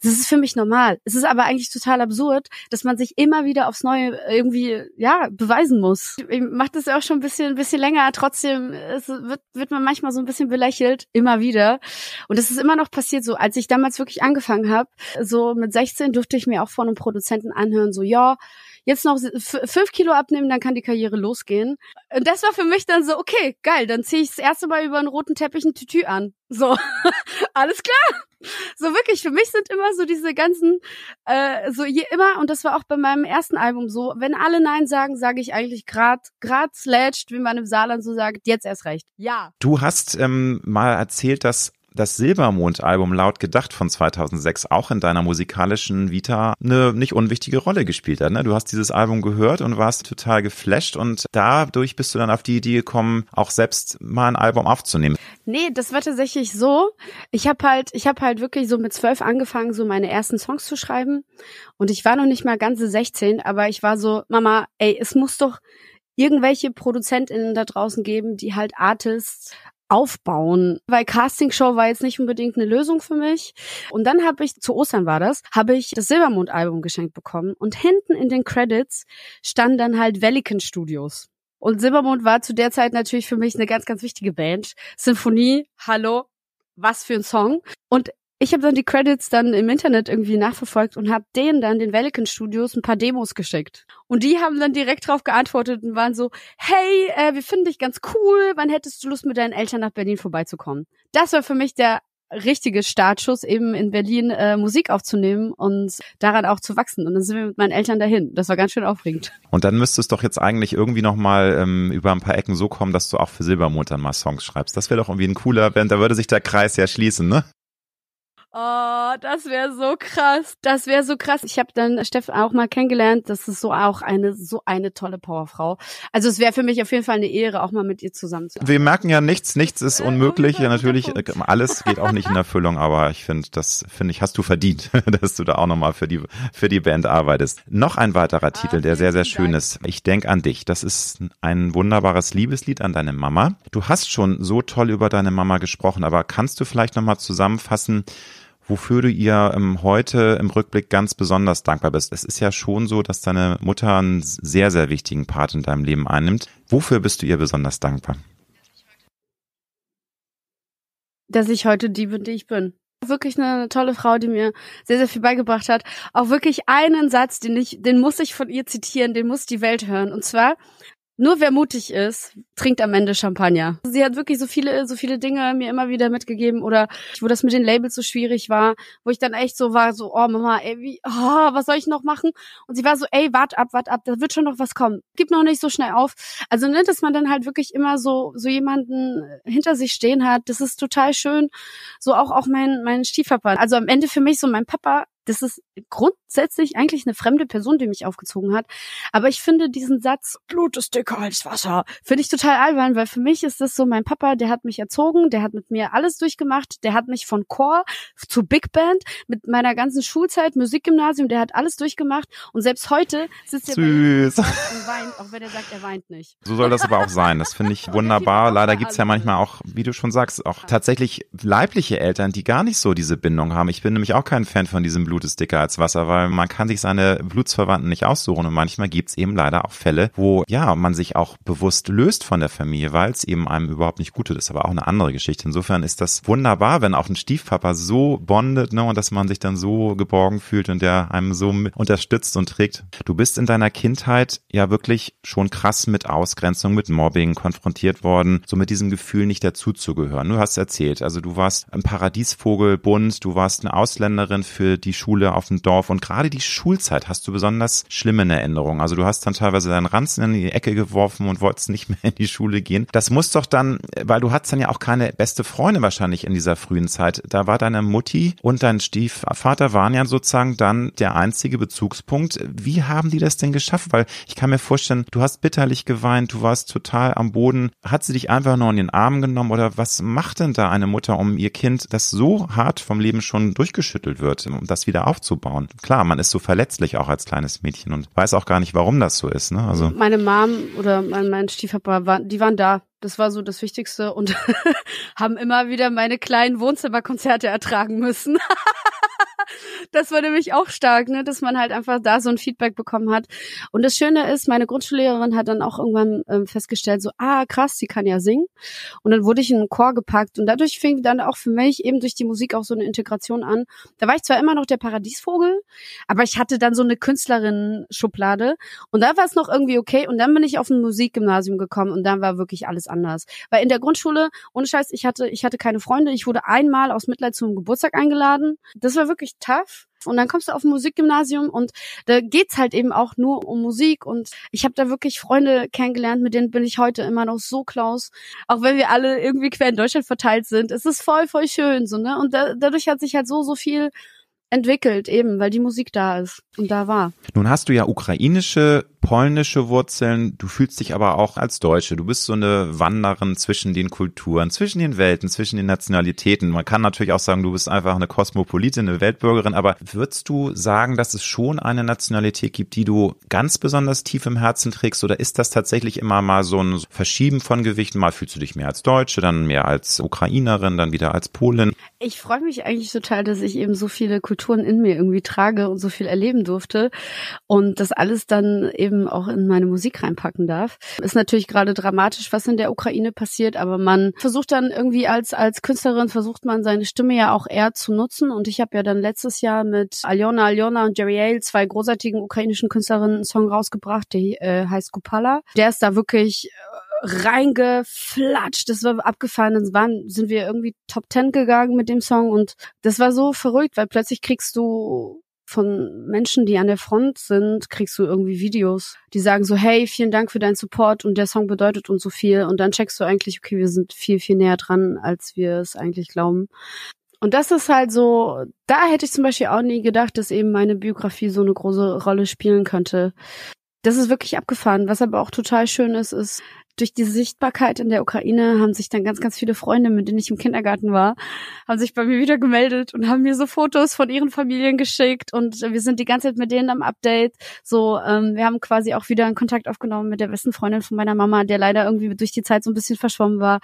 Das ist für mich normal. Es ist aber eigentlich total absurd, dass man sich immer wieder aufs Neue irgendwie, ja, beweisen muss. Ich mache das ja auch schon ein bisschen, ein bisschen länger, trotzdem es wird, wird man manchmal so ein bisschen belächelt, immer wieder. Und das ist immer noch passiert so, als ich damals wirklich angefangen habe, so mit 16 durfte ich mir auch von einem Produzenten anhören, so, ja, jetzt noch fünf Kilo abnehmen, dann kann die Karriere losgehen. Und das war für mich dann so, okay, geil, dann ziehe ich das erste Mal über einen roten Teppich ein Tütü an. So, alles klar. So wirklich, für mich sind immer so diese ganzen, äh, so je immer, und das war auch bei meinem ersten Album so, wenn alle Nein sagen, sage ich eigentlich grad, grad slashed, wie man im Saarland so sagt, jetzt erst recht. Ja. Du hast ähm, mal erzählt, dass das Silbermond-Album Laut Gedacht von 2006 auch in deiner musikalischen Vita eine nicht unwichtige Rolle gespielt hat. Ne? Du hast dieses Album gehört und warst total geflasht und dadurch bist du dann auf die Idee gekommen, auch selbst mal ein Album aufzunehmen. Nee, das war tatsächlich so. Ich habe halt, ich habe halt wirklich so mit zwölf angefangen, so meine ersten Songs zu schreiben und ich war noch nicht mal ganze 16, aber ich war so, Mama, ey, es muss doch irgendwelche ProduzentInnen da draußen geben, die halt Artists aufbauen, weil Castingshow war jetzt nicht unbedingt eine Lösung für mich. Und dann habe ich, zu Ostern war das, habe ich das Silbermond-Album geschenkt bekommen und hinten in den Credits standen dann halt Velican Studios. Und Silbermond war zu der Zeit natürlich für mich eine ganz, ganz wichtige Band. Symphonie, hallo, was für ein Song. Und ich habe dann die Credits dann im Internet irgendwie nachverfolgt und habe denen dann den Velican Studios ein paar Demos geschickt. Und die haben dann direkt drauf geantwortet und waren so, hey, äh, wir finden dich ganz cool, wann hättest du Lust mit deinen Eltern nach Berlin vorbeizukommen? Das war für mich der richtige Startschuss, eben in Berlin äh, Musik aufzunehmen und daran auch zu wachsen. Und dann sind wir mit meinen Eltern dahin. Das war ganz schön aufregend. Und dann müsste es doch jetzt eigentlich irgendwie nochmal ähm, über ein paar Ecken so kommen, dass du auch für Silbermond dann mal Songs schreibst. Das wäre doch irgendwie ein cooler Band, da würde sich der Kreis ja schließen, ne? Oh, das wäre so krass. Das wäre so krass. Ich habe dann Steffen auch mal kennengelernt. Das ist so auch eine so eine tolle Powerfrau. Also es wäre für mich auf jeden Fall eine Ehre, auch mal mit ihr zusammen zu Wir merken ja nichts, nichts ist unmöglich. Ja, natürlich, äh, alles geht auch nicht in Erfüllung, aber ich finde, das finde ich, hast du verdient, dass du da auch nochmal für die für die Band arbeitest. Noch ein weiterer ah, Titel, der sehr sehr schön ist. Ich denk an dich. Das ist ein wunderbares Liebeslied an deine Mama. Du hast schon so toll über deine Mama gesprochen, aber kannst du vielleicht nochmal zusammenfassen? Wofür du ihr ähm, heute im Rückblick ganz besonders dankbar bist. Es ist ja schon so, dass deine Mutter einen sehr, sehr wichtigen Part in deinem Leben einnimmt. Wofür bist du ihr besonders dankbar? Dass ich heute die bin, die ich bin. Wirklich eine tolle Frau, die mir sehr, sehr viel beigebracht hat. Auch wirklich einen Satz, den ich, den muss ich von ihr zitieren, den muss die Welt hören. Und zwar, nur wer mutig ist, trinkt am Ende Champagner. Sie hat wirklich so viele, so viele Dinge mir immer wieder mitgegeben oder wo das mit den Labels so schwierig war, wo ich dann echt so war, so, oh Mama, ey, wie, oh, was soll ich noch machen? Und sie war so, ey, wart ab, wart ab, da wird schon noch was kommen. Gib noch nicht so schnell auf. Also, ne, dass man dann halt wirklich immer so, so jemanden hinter sich stehen hat, das ist total schön. So auch, auch mein, mein Stiefpapa. Also am Ende für mich so mein Papa das ist grundsätzlich eigentlich eine fremde Person, die mich aufgezogen hat. Aber ich finde diesen Satz, Blut ist dicker als Wasser, finde ich total albern, weil für mich ist das so, mein Papa, der hat mich erzogen, der hat mit mir alles durchgemacht, der hat mich von Chor zu Big Band, mit meiner ganzen Schulzeit, Musikgymnasium, der hat alles durchgemacht und selbst heute sitzt er Süß. und weint, auch wenn er sagt, er weint nicht. So soll das aber auch sein. Das finde ich wunderbar. Leider gibt's ja manchmal auch, wie du schon sagst, auch tatsächlich leibliche Eltern, die gar nicht so diese Bindung haben. Ich bin nämlich auch kein Fan von diesem Blut Blut ist dicker als Wasser, weil man kann sich seine Blutsverwandten nicht aussuchen und manchmal gibt's eben leider auch Fälle, wo ja man sich auch bewusst löst von der Familie, weil es eben einem überhaupt nicht gut tut. Das ist aber auch eine andere Geschichte. Insofern ist das wunderbar, wenn auch ein Stiefpapa so bondet ne, und dass man sich dann so geborgen fühlt und der einem so unterstützt und trägt. Du bist in deiner Kindheit ja wirklich schon krass mit Ausgrenzung, mit Mobbing konfrontiert worden, so mit diesem Gefühl nicht dazuzugehören. Du hast erzählt, also du warst ein Paradiesvogel bunt, du warst eine Ausländerin für die Schule auf dem Dorf und gerade die Schulzeit hast du besonders schlimme Erinnerungen. Also du hast dann teilweise deinen Ranzen in die Ecke geworfen und wolltest nicht mehr in die Schule gehen. Das muss doch dann, weil du hattest dann ja auch keine beste Freundin wahrscheinlich in dieser frühen Zeit. Da war deine Mutti und dein Stiefvater waren ja sozusagen dann der einzige Bezugspunkt. Wie haben die das denn geschafft? Weil ich kann mir vorstellen, du hast bitterlich geweint, du warst total am Boden. Hat sie dich einfach nur in den Arm genommen oder was macht denn da eine Mutter, um ihr Kind, das so hart vom Leben schon durchgeschüttelt wird, um das wieder aufzubauen? Klar, man ist so verletzlich auch als kleines Mädchen und weiß auch gar nicht, warum das so ist. Ne? Also meine Mom oder mein, mein Stiefpapa, war, die waren da. Das war so das Wichtigste und haben immer wieder meine kleinen Wohnzimmerkonzerte ertragen müssen. das war nämlich auch stark, ne, dass man halt einfach da so ein Feedback bekommen hat. Und das Schöne ist, meine Grundschullehrerin hat dann auch irgendwann ähm, festgestellt, so, ah, krass, sie kann ja singen. Und dann wurde ich in einen Chor gepackt und dadurch fing dann auch für mich eben durch die Musik auch so eine Integration an. Da war ich zwar immer noch der Paradiesvogel, aber ich hatte dann so eine Künstlerin-Schublade und da war es noch irgendwie okay. Und dann bin ich auf ein Musikgymnasium gekommen und dann war wirklich alles anders. Weil in der Grundschule, ohne Scheiß, ich hatte, ich hatte keine Freunde. Ich wurde einmal aus Mitleid zum Geburtstag eingeladen. Das war wirklich tough. Und dann kommst du auf ein Musikgymnasium und da geht's halt eben auch nur um Musik. Und ich habe da wirklich Freunde kennengelernt, mit denen bin ich heute immer noch so close. Auch wenn wir alle irgendwie quer in Deutschland verteilt sind. Es ist voll, voll schön, so, ne? Und da, dadurch hat sich halt so, so viel entwickelt, eben, weil die Musik da ist und da war. Nun hast du ja ukrainische polnische Wurzeln, du fühlst dich aber auch als Deutsche. Du bist so eine Wanderin zwischen den Kulturen, zwischen den Welten, zwischen den Nationalitäten. Man kann natürlich auch sagen, du bist einfach eine Kosmopolitin, eine Weltbürgerin, aber würdest du sagen, dass es schon eine Nationalität gibt, die du ganz besonders tief im Herzen trägst oder ist das tatsächlich immer mal so ein Verschieben von Gewichten? Mal fühlst du dich mehr als Deutsche, dann mehr als Ukrainerin, dann wieder als Polin? Ich freue mich eigentlich total, dass ich eben so viele Kulturen in mir irgendwie trage und so viel erleben durfte und das alles dann eben eben auch in meine Musik reinpacken darf. Ist natürlich gerade dramatisch, was in der Ukraine passiert, aber man versucht dann irgendwie als, als Künstlerin, versucht man seine Stimme ja auch eher zu nutzen. Und ich habe ja dann letztes Jahr mit Aljona Aljona und Jerry Ale, zwei großartigen ukrainischen Künstlerinnen, einen Song rausgebracht, der äh, heißt Kupala. Der ist da wirklich äh, reingeflatscht. Das war abgefahren. Dann waren, sind wir irgendwie Top Ten gegangen mit dem Song und das war so verrückt, weil plötzlich kriegst du von Menschen, die an der Front sind, kriegst du irgendwie Videos, die sagen so, hey, vielen Dank für deinen Support und der Song bedeutet uns so viel. Und dann checkst du eigentlich, okay, wir sind viel, viel näher dran, als wir es eigentlich glauben. Und das ist halt so, da hätte ich zum Beispiel auch nie gedacht, dass eben meine Biografie so eine große Rolle spielen könnte. Das ist wirklich abgefahren. Was aber auch total schön ist, ist, durch die Sichtbarkeit in der Ukraine haben sich dann ganz, ganz viele Freunde, mit denen ich im Kindergarten war, haben sich bei mir wieder gemeldet und haben mir so Fotos von ihren Familien geschickt und wir sind die ganze Zeit mit denen am Update. So, ähm, wir haben quasi auch wieder einen Kontakt aufgenommen mit der besten Freundin von meiner Mama, der leider irgendwie durch die Zeit so ein bisschen verschwommen war.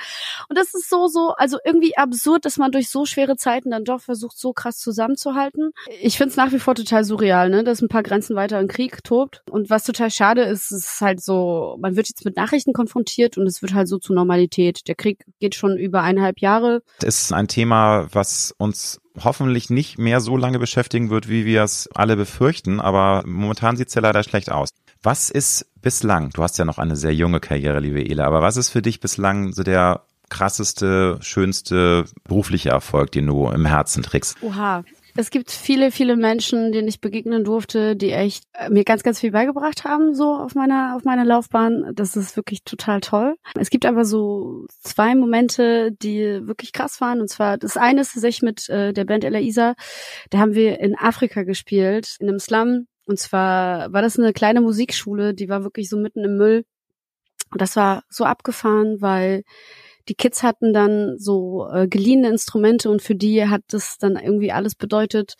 Und das ist so, so, also irgendwie absurd, dass man durch so schwere Zeiten dann doch versucht, so krass zusammenzuhalten. Ich finde es nach wie vor total surreal, ne, dass ein paar Grenzen weiter im Krieg tobt. Und was total schade ist, ist halt so, man wird jetzt mit Nachrichten konfrontiert konfrontiert und es wird halt so zur Normalität. Der Krieg geht schon über eineinhalb Jahre. Das ist ein Thema, was uns hoffentlich nicht mehr so lange beschäftigen wird, wie wir es alle befürchten, aber momentan sieht es ja leider schlecht aus. Was ist bislang, du hast ja noch eine sehr junge Karriere, liebe Ela, aber was ist für dich bislang so der krasseste, schönste berufliche Erfolg, den du im Herzen trägst? Oha, es gibt viele, viele Menschen, denen ich begegnen durfte, die echt äh, mir ganz, ganz viel beigebracht haben, so auf meiner, auf meiner Laufbahn. Das ist wirklich total toll. Es gibt aber so zwei Momente, die wirklich krass waren. Und zwar, das eine ist sich mit äh, der Band Ella Isa. Da haben wir in Afrika gespielt, in einem Slum. Und zwar war das eine kleine Musikschule, die war wirklich so mitten im Müll. Und das war so abgefahren, weil die Kids hatten dann so äh, geliehene Instrumente und für die hat das dann irgendwie alles bedeutet.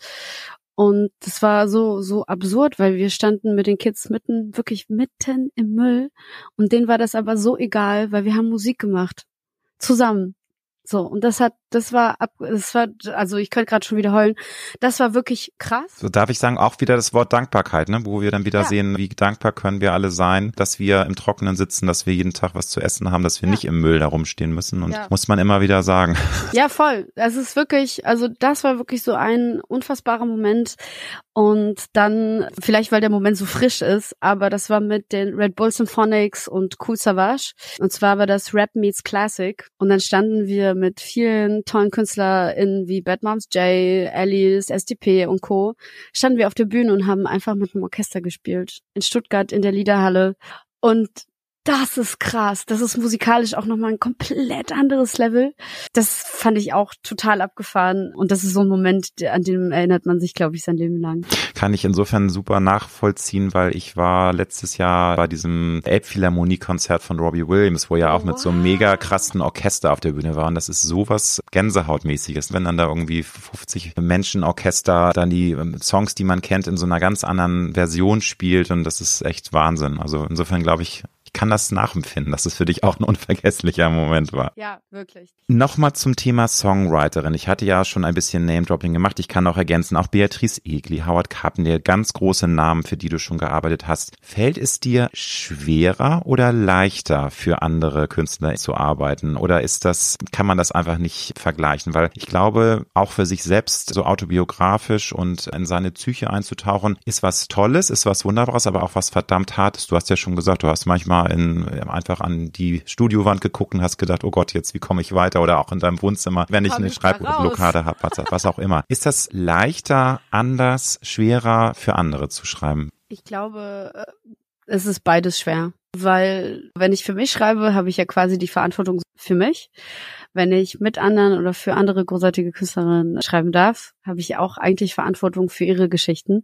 Und das war so, so absurd, weil wir standen mit den Kids mitten, wirklich mitten im Müll. Und denen war das aber so egal, weil wir haben Musik gemacht. Zusammen. So. Und das hat das war ab, das war, also ich könnte gerade schon wieder heulen. Das war wirklich krass. So darf ich sagen, auch wieder das Wort Dankbarkeit, ne, wo wir dann wieder Ja. sehen, wie dankbar können wir alle sein, dass wir im Trockenen sitzen, dass wir jeden Tag was zu essen haben, dass wir Ja. nicht im Müll da rumstehen müssen und Ja. muss man immer wieder sagen. Ja, voll. Es ist wirklich, also das war wirklich so ein unfassbarer Moment. Und dann, vielleicht weil der Moment so frisch ist, aber das war mit den Red Bull Symphonics und Cool Savage. Und zwar war das Rap Meets Classic. Und dann standen wir mit vielen tollen KünstlerInnen wie Bad Moms J, Alice, SDP und Co. standen wir auf der Bühne und haben einfach mit einem Orchester gespielt. In Stuttgart in der Liederhalle. Und das ist krass. Das ist musikalisch auch nochmal ein komplett anderes Level. Das fand ich auch total abgefahren. Und das ist so ein Moment, an den erinnert man sich, glaube ich, sein Leben lang. Kann ich insofern super nachvollziehen, weil ich war letztes Jahr bei diesem Elbphilharmonie-Konzert von Robbie Williams, wo er auch mit so einem Wow. mega krassen Orchester auf der Bühne war. Und das ist sowas Gänsehautmäßiges, wenn dann da irgendwie 50 Menschenorchester dann die ähm, Songs, die man kennt, in so einer ganz anderen Version spielt. Und das ist echt Wahnsinn. Also insofern glaube ich kann das nachempfinden, dass es für dich auch ein unvergesslicher Moment war. Ja, wirklich. Nochmal zum Thema Songwriterin. Ich hatte ja schon ein bisschen Name-Dropping gemacht. Ich kann auch ergänzen, auch Beatrice Egli, Howard Carpenter, ganz große Namen, für die du schon gearbeitet hast. Fällt es dir schwerer oder leichter für andere Künstler zu arbeiten? Oder ist das, kann man das einfach nicht vergleichen? Weil ich glaube, auch für sich selbst so autobiografisch und in seine Psyche einzutauchen, ist was Tolles, ist was Wunderbares, aber auch was verdammt Hartes. Du hast ja schon gesagt, du hast manchmal in, einfach an die Studiowand geguckt und hast gedacht, oh Gott, jetzt, wie komme ich weiter? Oder auch in deinem Wohnzimmer, wenn ich Komm eine Schreibblockade habe, was, was auch immer. Ist das leichter, anders, schwerer für andere zu schreiben? Ich glaube, äh, es ist beides schwer. Weil wenn ich für mich schreibe, habe ich ja quasi die Verantwortung für mich. Wenn ich mit anderen oder für andere großartige Künstlerinnen schreiben darf, habe ich auch eigentlich Verantwortung für ihre Geschichten.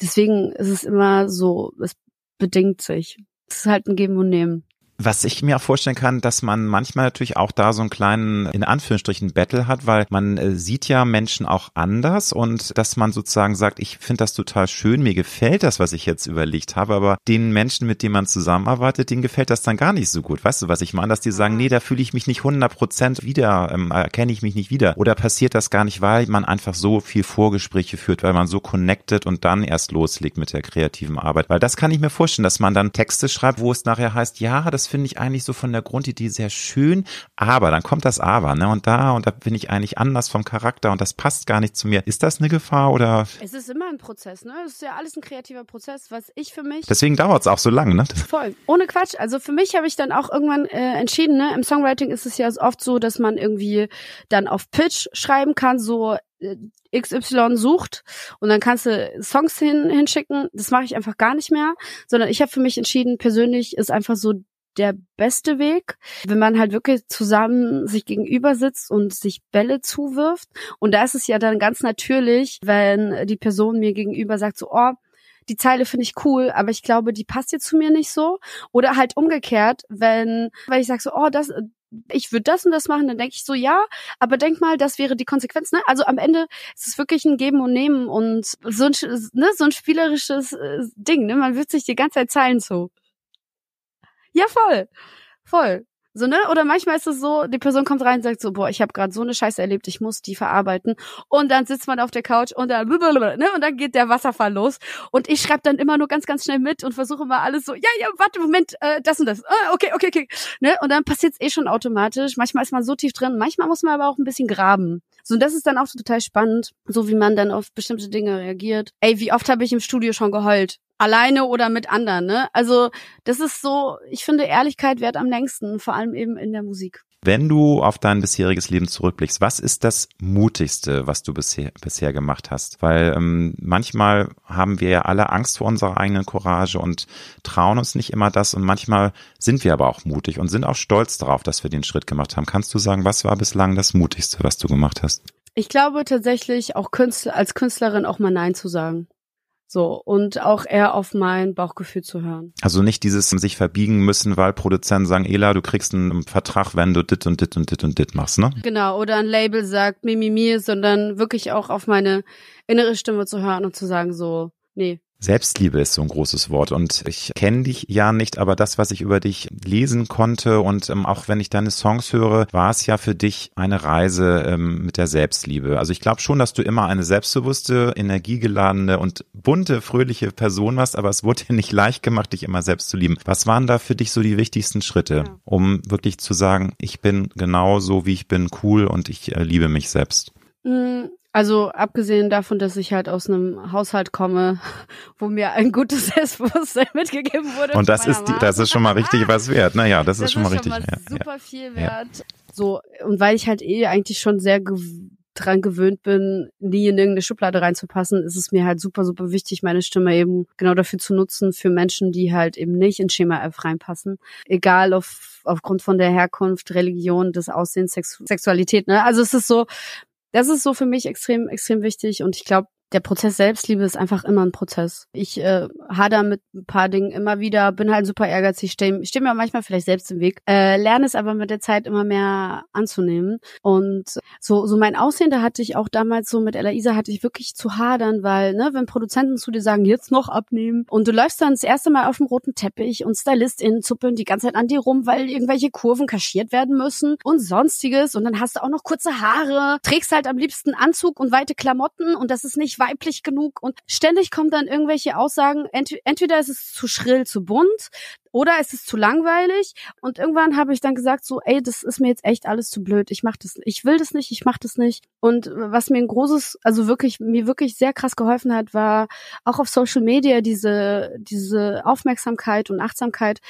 Deswegen ist es immer so, es bedingt sich. Es ist halt ein Geben und Nehmen. Was ich mir auch vorstellen kann, dass man manchmal natürlich auch da so einen kleinen, in Anführungsstrichen, Battle hat, weil man äh, sieht ja Menschen auch anders und dass man sozusagen sagt, ich finde das total schön, mir gefällt das, was ich jetzt überlegt habe, aber den Menschen, mit denen man zusammenarbeitet, denen gefällt das dann gar nicht so gut. Weißt du, was ich meine? Dass die sagen, nee, da fühle ich mich nicht 100 Prozent wieder, ähm, erkenne ich mich nicht wieder. Oder passiert das gar nicht, weil man einfach so viel Vorgespräche führt, weil man so connected und dann erst loslegt mit der kreativen Arbeit. Weil das kann ich mir vorstellen, dass man dann Texte schreibt, wo es nachher heißt, ja, das finde ich eigentlich so von der Grundidee sehr schön, aber dann kommt das Aber, ne? Und da und da bin ich eigentlich anders vom Charakter und das passt gar nicht zu mir. Ist das eine Gefahr oder? Es ist immer ein Prozess, ne? Es ist ja alles ein kreativer Prozess, was ich für mich Deswegen dauert es auch so lange, ne? Voll. Ohne Quatsch. Also für mich habe ich dann auch irgendwann äh, entschieden, ne, im Songwriting ist es ja oft so, dass man irgendwie dann auf Pitch schreiben kann, so äh, XY sucht und dann kannst du Songs hin, hinschicken. Das mache ich einfach gar nicht mehr, sondern ich habe für mich entschieden, persönlich ist einfach so der beste Weg, wenn man halt wirklich zusammen sich gegenüber sitzt und sich Bälle zuwirft. Und da ist es ja dann ganz natürlich, wenn die Person mir gegenüber sagt so, oh, die Zeile finde ich cool, aber ich glaube, die passt jetzt zu mir nicht so. Oder halt umgekehrt, wenn, weil ich sage so, oh, das, ich würde das und das machen, dann denke ich so, ja, aber denk mal, das wäre die Konsequenz. Ne? Also am Ende ist es wirklich ein Geben und Nehmen und so ein, ne, so ein spielerisches äh, Ding. Ne? Man wirft sich die ganze Zeit Zeilen zu. Ja, voll. Voll. So, ne? Oder manchmal ist es so, die Person kommt rein und sagt so, boah, ich habe gerade so eine Scheiße erlebt, ich muss die verarbeiten. Und dann sitzt man auf der Couch und dann, ne? Und dann geht der Wasserfall los. Und ich schreibe dann immer nur ganz, ganz schnell mit und versuche mal alles so, ja, ja, warte, Moment, äh, das und das. Ah, okay, okay, okay. Ne? Und dann passiert's eh schon automatisch. Manchmal ist man so tief drin, manchmal muss man aber auch ein bisschen graben. So, und das ist dann auch total spannend, so wie man dann auf bestimmte Dinge reagiert. Ey, wie oft habe ich im Studio schon geheult? Alleine oder mit anderen, ne? Also, das ist so, ich finde, Ehrlichkeit wert am längsten, vor allem eben in der Musik. Wenn du auf dein bisheriges Leben zurückblickst, was ist das Mutigste, was du bisher, bisher gemacht hast? Weil ähm, manchmal haben wir ja alle Angst vor unserer eigenen Courage und trauen uns nicht immer das und manchmal sind wir aber auch mutig und sind auch stolz darauf, dass wir den Schritt gemacht haben. Kannst du sagen, was war bislang das Mutigste, was du gemacht hast? Ich glaube tatsächlich auch Künstler, als Künstlerin auch mal Nein zu sagen. So, und auch eher auf mein Bauchgefühl zu hören. Also nicht dieses sich verbiegen müssen, weil Produzenten sagen, Ela, du kriegst einen Vertrag, wenn du dit und dit und dit und dit machst, ne? Genau, oder ein Label sagt Mimimi, sondern wirklich auch auf meine innere Stimme zu hören und zu sagen so, nee, Selbstliebe ist so ein großes Wort und ich kenne dich ja nicht, aber das, was ich über dich lesen konnte und ähm, auch wenn ich deine Songs höre, war es ja für dich eine Reise ähm, mit der Selbstliebe. Also ich glaube schon, dass du immer eine selbstbewusste, energiegeladene und bunte, fröhliche Person warst, aber es wurde dir nicht leicht gemacht, dich immer selbst zu lieben. Was waren da für dich so die wichtigsten Schritte, ja. um wirklich zu sagen, ich bin genau so, wie ich bin, cool und ich äh, liebe mich selbst? Also abgesehen davon, dass ich halt aus einem Haushalt komme, wo mir ein gutes Selbstbewusstsein mitgegeben wurde. Und das ist die, das ist schon mal richtig was wert. Naja, das, das ist schon mal richtig. Schon mal super ja, viel wert. Ja. So und weil ich halt eh eigentlich schon sehr gew dran gewöhnt bin, nie in irgendeine Schublade reinzupassen, ist es mir halt super, super wichtig, meine Stimme eben genau dafür zu nutzen, für Menschen, die halt eben nicht in Schema F reinpassen. Egal auf, aufgrund von der Herkunft, Religion, des Aussehens, Sex Sexualität. Ne? Also es ist so, das ist so für mich extrem, extrem wichtig und ich glaube, der Prozess Selbstliebe ist einfach immer ein Prozess. Ich äh, hader mit ein paar Dingen immer wieder, bin halt super ehrgeizig, stehe steh mir manchmal vielleicht selbst im Weg, äh, lerne es aber mit der Zeit immer mehr anzunehmen. Und so, so mein Aussehen, da hatte ich auch damals so mit Ella Isa hatte ich wirklich zu hadern, weil, ne, wenn Produzenten zu dir sagen, jetzt noch abnehmen und du läufst dann das erste Mal auf dem roten Teppich und StylistInnen zuppeln die ganze Zeit an dir rum, weil irgendwelche Kurven kaschiert werden müssen und sonstiges und dann hast du auch noch kurze Haare, trägst halt am liebsten Anzug und weite Klamotten und das ist nicht weiblich genug und ständig kommen dann irgendwelche Aussagen, entweder ist es zu schrill, zu bunt oder ist es zu langweilig und irgendwann habe ich dann gesagt so, ey, das ist mir jetzt echt alles zu blöd. Ich mach das ich will das nicht, ich mach das nicht. Und was mir ein großes, also wirklich mir wirklich sehr krass geholfen hat, war auch auf Social Media diese diese Aufmerksamkeit und Achtsamkeit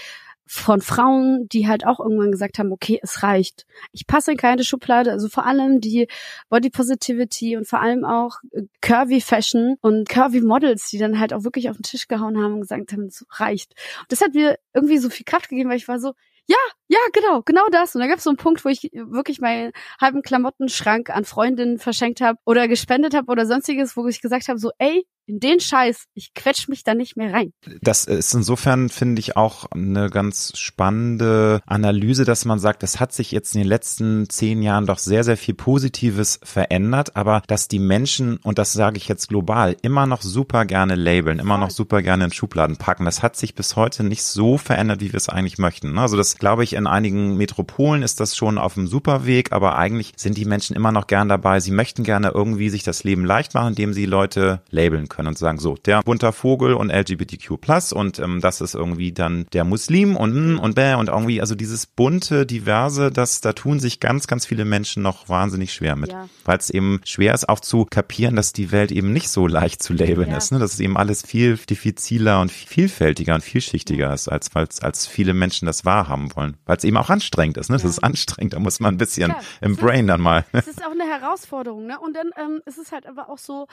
von Frauen, die halt auch irgendwann gesagt haben, okay, es reicht. Ich passe in keine Schublade. Also vor allem die Body Positivity und vor allem auch äh, Curvy Fashion und Curvy Models, die dann halt auch wirklich auf den Tisch gehauen haben und gesagt haben, es reicht. Und das hat mir irgendwie so viel Kraft gegeben, weil ich war so, ja, ja, genau, genau das. Und da gab es so einen Punkt, wo ich wirklich meinen halben Klamottenschrank an Freundinnen verschenkt habe oder gespendet habe oder sonstiges, wo ich gesagt habe, so, ey, in den Scheiß, ich quetsch mich da nicht mehr rein. Das ist insofern, finde ich, auch eine ganz spannende Analyse, dass man sagt, es hat sich jetzt in den letzten zehn Jahren doch sehr, sehr viel Positives verändert, aber dass die Menschen, und das sage ich jetzt global, immer noch super gerne labeln, immer noch super gerne in Schubladen packen. Das hat sich bis heute nicht so verändert, wie wir es eigentlich möchten. Ne? Also das glaube ich, in einigen Metropolen ist das schon auf einem super Weg, aber eigentlich sind die Menschen immer noch gern dabei. Sie möchten gerne irgendwie sich das Leben leicht machen, indem sie Leute labeln können können und sagen, so, der bunter Vogel und LGBTQ plus und ähm, das ist irgendwie dann der Muslim und hm, und bäh und irgendwie, also dieses bunte, diverse, das, da tun sich ganz, ganz viele Menschen noch wahnsinnig schwer mit. Ja. Weil es eben schwer ist auch zu kapieren, dass die Welt eben nicht so leicht zu labeln ja. ist, ne? dass es eben alles viel diffiziler und vielfältiger und vielschichtiger ist, als, als, als viele Menschen das wahrhaben wollen. Weil es eben auch anstrengend ist, ne? Das ja. ist anstrengend, da muss man ein bisschen im Brain dann mal. Es ist auch eine Herausforderung, ne? Und dann ähm, ist es halt aber auch so,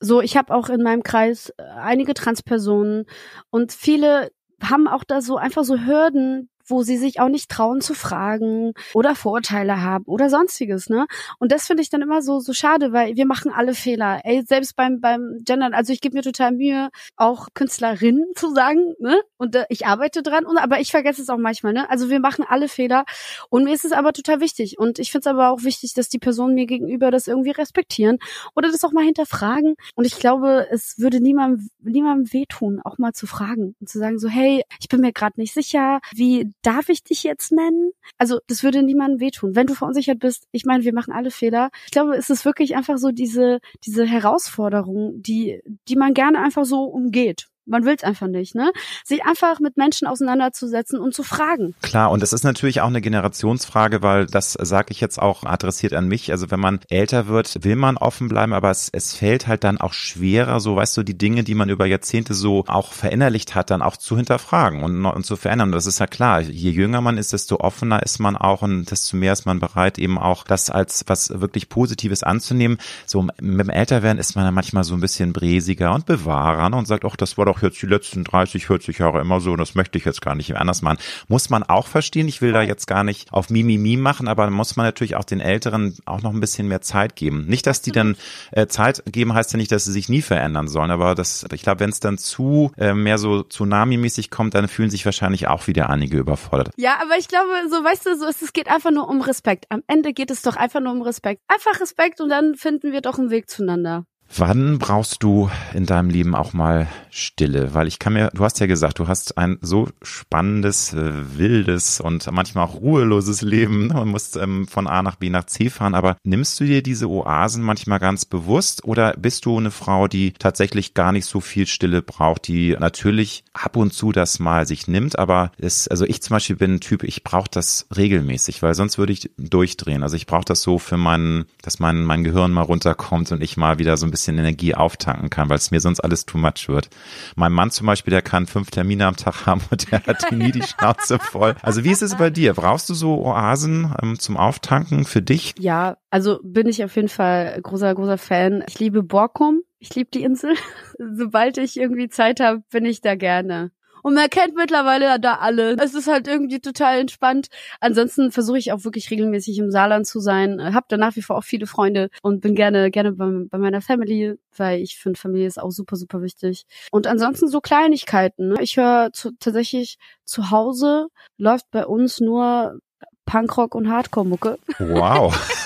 so, ich habe auch in meinem Kreis äh, einige Transpersonen und viele haben auch da so einfach so Hürden, wo sie sich auch nicht trauen zu fragen oder Vorurteile haben oder sonstiges, ne? Und das finde ich dann immer so so schade, weil wir machen alle Fehler. Ey, selbst beim beim Gendern, also ich gebe mir total Mühe, auch Künstlerinnen zu sagen, ne? Und äh, ich arbeite dran, und, aber ich vergesse es auch manchmal, ne? Also wir machen alle Fehler und mir ist es aber total wichtig und ich finde es aber auch wichtig, dass die Personen mir gegenüber das irgendwie respektieren oder das auch mal hinterfragen und ich glaube, es würde niemandem niemandem wehtun, auch mal zu fragen und zu sagen so, hey, ich bin mir gerade nicht sicher, wie darf ich dich jetzt nennen? Also das würde niemandem wehtun. Wenn du verunsichert bist, ich meine, wir machen alle Fehler. Ich glaube, es ist wirklich einfach so diese, diese Herausforderung, die, die man gerne einfach so umgeht. Man will es einfach nicht, ne? Sich einfach mit Menschen auseinanderzusetzen und zu fragen. Klar, und es ist natürlich auch eine Generationsfrage, weil das sage ich jetzt auch adressiert an mich. Also wenn man älter wird, will man offen bleiben, aber es, es fällt halt dann auch schwerer, so weißt du, die Dinge, die man über Jahrzehnte so auch verinnerlicht hat, dann auch zu hinterfragen und, und zu verändern. Das ist ja klar. Je jünger man ist, desto offener ist man auch und desto mehr ist man bereit, eben auch das als was wirklich Positives anzunehmen. So mit dem Älterwerden ist man dann manchmal so ein bisschen bräsiger und bewahrer ne, und sagt, ach, das war doch doch jetzt die letzten 30, 40 Jahre immer so und das möchte ich jetzt gar nicht anders machen. Muss man auch verstehen. Ich will da jetzt gar nicht auf Mimimi machen, aber muss man natürlich auch den Älteren auch noch ein bisschen mehr Zeit geben. Nicht, dass die dann äh, Zeit geben, heißt ja nicht, dass sie sich nie verändern sollen, aber das, ich glaube, wenn es dann zu äh, mehr so Tsunami-mäßig kommt, dann fühlen sich wahrscheinlich auch wieder einige überfordert. Ja, aber ich glaube, so weißt du, so ist, es geht einfach nur um Respekt. Am Ende geht es doch einfach nur um Respekt. Einfach Respekt und dann finden wir doch einen Weg zueinander. Wann brauchst du in deinem Leben auch mal Stille? Weil ich kann mir, du hast ja gesagt, du hast ein so spannendes, äh, wildes und manchmal auch ruheloses Leben. Man muss ähm, von A nach B nach C fahren. Aber nimmst du dir diese Oasen manchmal ganz bewusst oder bist du eine Frau, die tatsächlich gar nicht so viel Stille braucht, die natürlich ab und zu das mal sich nimmt, aber es, also ich zum Beispiel bin ein Typ, ich brauche das regelmäßig, weil sonst würde ich durchdrehen. Also ich brauche das so für meinen, dass mein, mein Gehirn mal runterkommt und ich mal wieder so ein bisschen Energie auftanken kann, weil es mir sonst alles too much wird. Mein Mann zum Beispiel, der kann fünf Termine am Tag haben und der hat nie die Schnauze voll. Also wie ist es bei dir? Brauchst du so Oasen ähm, zum Auftanken für dich? Ja, also bin ich auf jeden Fall großer, großer Fan. Ich liebe Borkum. Ich liebe die Insel. Sobald ich irgendwie Zeit habe, bin ich da gerne. Und man kennt mittlerweile da alle. Es ist halt irgendwie total entspannt. Ansonsten versuche ich auch wirklich regelmäßig im Saarland zu sein. Hab da nach wie vor auch viele Freunde und bin gerne, gerne bei, bei meiner Family, weil ich finde, Familie ist auch super, super wichtig. Und ansonsten so Kleinigkeiten. Ne? Ich höre tatsächlich zu Hause läuft bei uns nur Punkrock und Hardcore-Mucke. Wow.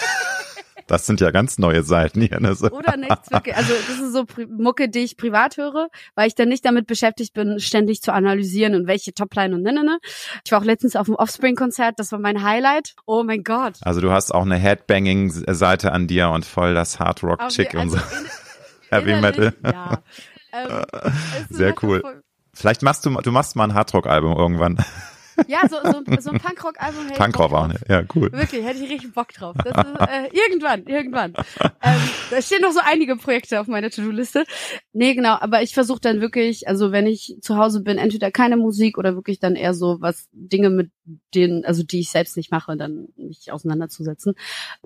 Das sind ja ganz neue Seiten hier. Ne? Oder nichts wirklich. Also das ist so Mucke, die ich privat höre, weil ich dann nicht damit beschäftigt bin, ständig zu analysieren und welche Topline und ne, ne, ne. Ich war auch letztens auf dem Offspring-Konzert, das war mein Highlight. Oh mein Gott. Also du hast auch eine Headbanging-Seite an dir und voll das Hard Rock Chick also und so. Heavy Metal. Ja. Ähm, Sehr cool. Vielleicht machst du, du machst mal ein Hardrock-Album irgendwann. Ja, so, so, so ein Punkrock-Album hätte Punkrock auch, ne? Ja, cool. Wirklich, hätte ich richtig Bock drauf. Ist, äh, irgendwann, irgendwann. Ähm, da stehen noch so einige Projekte auf meiner To-Do-Liste. Nee, genau, aber ich versuche dann wirklich, also wenn ich zu Hause bin, entweder keine Musik oder wirklich dann eher so was, Dinge mit denen, also die ich selbst nicht mache, dann mich auseinanderzusetzen.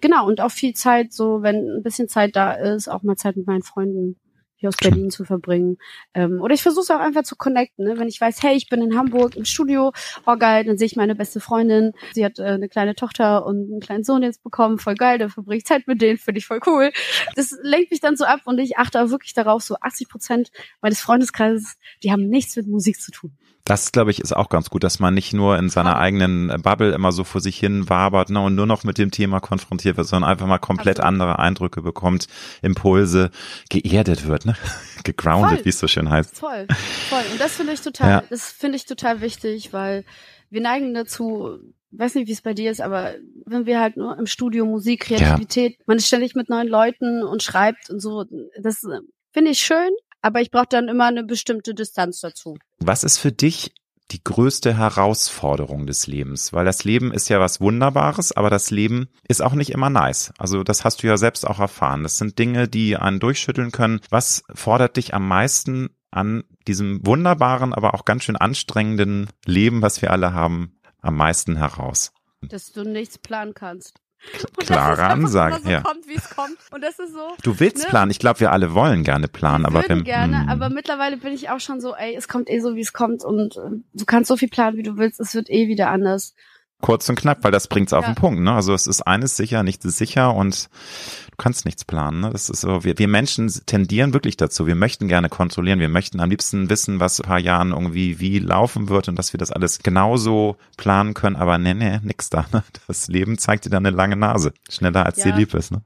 Genau, und auch viel Zeit, so wenn ein bisschen Zeit da ist, auch mal Zeit mit meinen Freunden hier aus Berlin zu verbringen. Ähm, oder ich versuche es auch einfach zu connecten. Ne? Wenn ich weiß, hey, ich bin in Hamburg im Studio, oh geil, dann sehe ich meine beste Freundin. Sie hat äh, eine kleine Tochter und einen kleinen Sohn jetzt bekommen, voll geil, dann verbringe ich Zeit mit denen, finde ich voll cool. Das lenkt mich dann so ab und ich achte auch wirklich darauf, so 80 Prozent meines Freundeskreises, die haben nichts mit Musik zu tun. Das, glaube ich, ist auch ganz gut, dass man nicht nur in seiner eigenen Bubble immer so vor sich hin wabert ne, und nur noch mit dem Thema konfrontiert wird, sondern einfach mal komplett Absolut. andere Eindrücke bekommt, Impulse, geerdet wird, ne? gegroundet, wie es so schön heißt. Voll, voll. Und das finde ich total, ja. das finde ich total wichtig, weil wir neigen dazu, weiß nicht, wie es bei dir ist, aber wenn wir halt nur im Studio Musik, Kreativität, ja. man ist ständig mit neuen Leuten und schreibt und so, das finde ich schön, aber ich brauche dann immer eine bestimmte Distanz dazu. Was ist für dich die größte Herausforderung des Lebens? Weil das Leben ist ja was Wunderbares, aber das Leben ist auch nicht immer nice. Also das hast du ja selbst auch erfahren. Das sind Dinge, die einen durchschütteln können. Was fordert dich am meisten an diesem wunderbaren, aber auch ganz schön anstrengenden Leben, was wir alle haben, am meisten heraus? Dass du nichts planen kannst. Klare Ansage. So ja. kommt, wie es kommt. Und das ist so. Du willst ne? planen. Ich glaube, wir alle wollen gerne planen, aber wir gerne. Mh. Aber mittlerweile bin ich auch schon so, ey, es kommt eh so, wie es kommt und äh, du kannst so viel planen, wie du willst. Es wird eh wieder anders kurz und knapp, weil das bringt's auf ja. den Punkt. Ne? Also es ist eines sicher, nichts ist sicher und du kannst nichts planen. Ne? Das ist so, wir, wir Menschen tendieren wirklich dazu. Wir möchten gerne kontrollieren. Wir möchten am liebsten wissen, was in ein paar Jahren irgendwie wie laufen wird und dass wir das alles genauso planen können. Aber nee, nee, nix da. Ne? Das Leben zeigt dir dann eine lange Nase. Schneller als ja. dir lieb ist. Ne?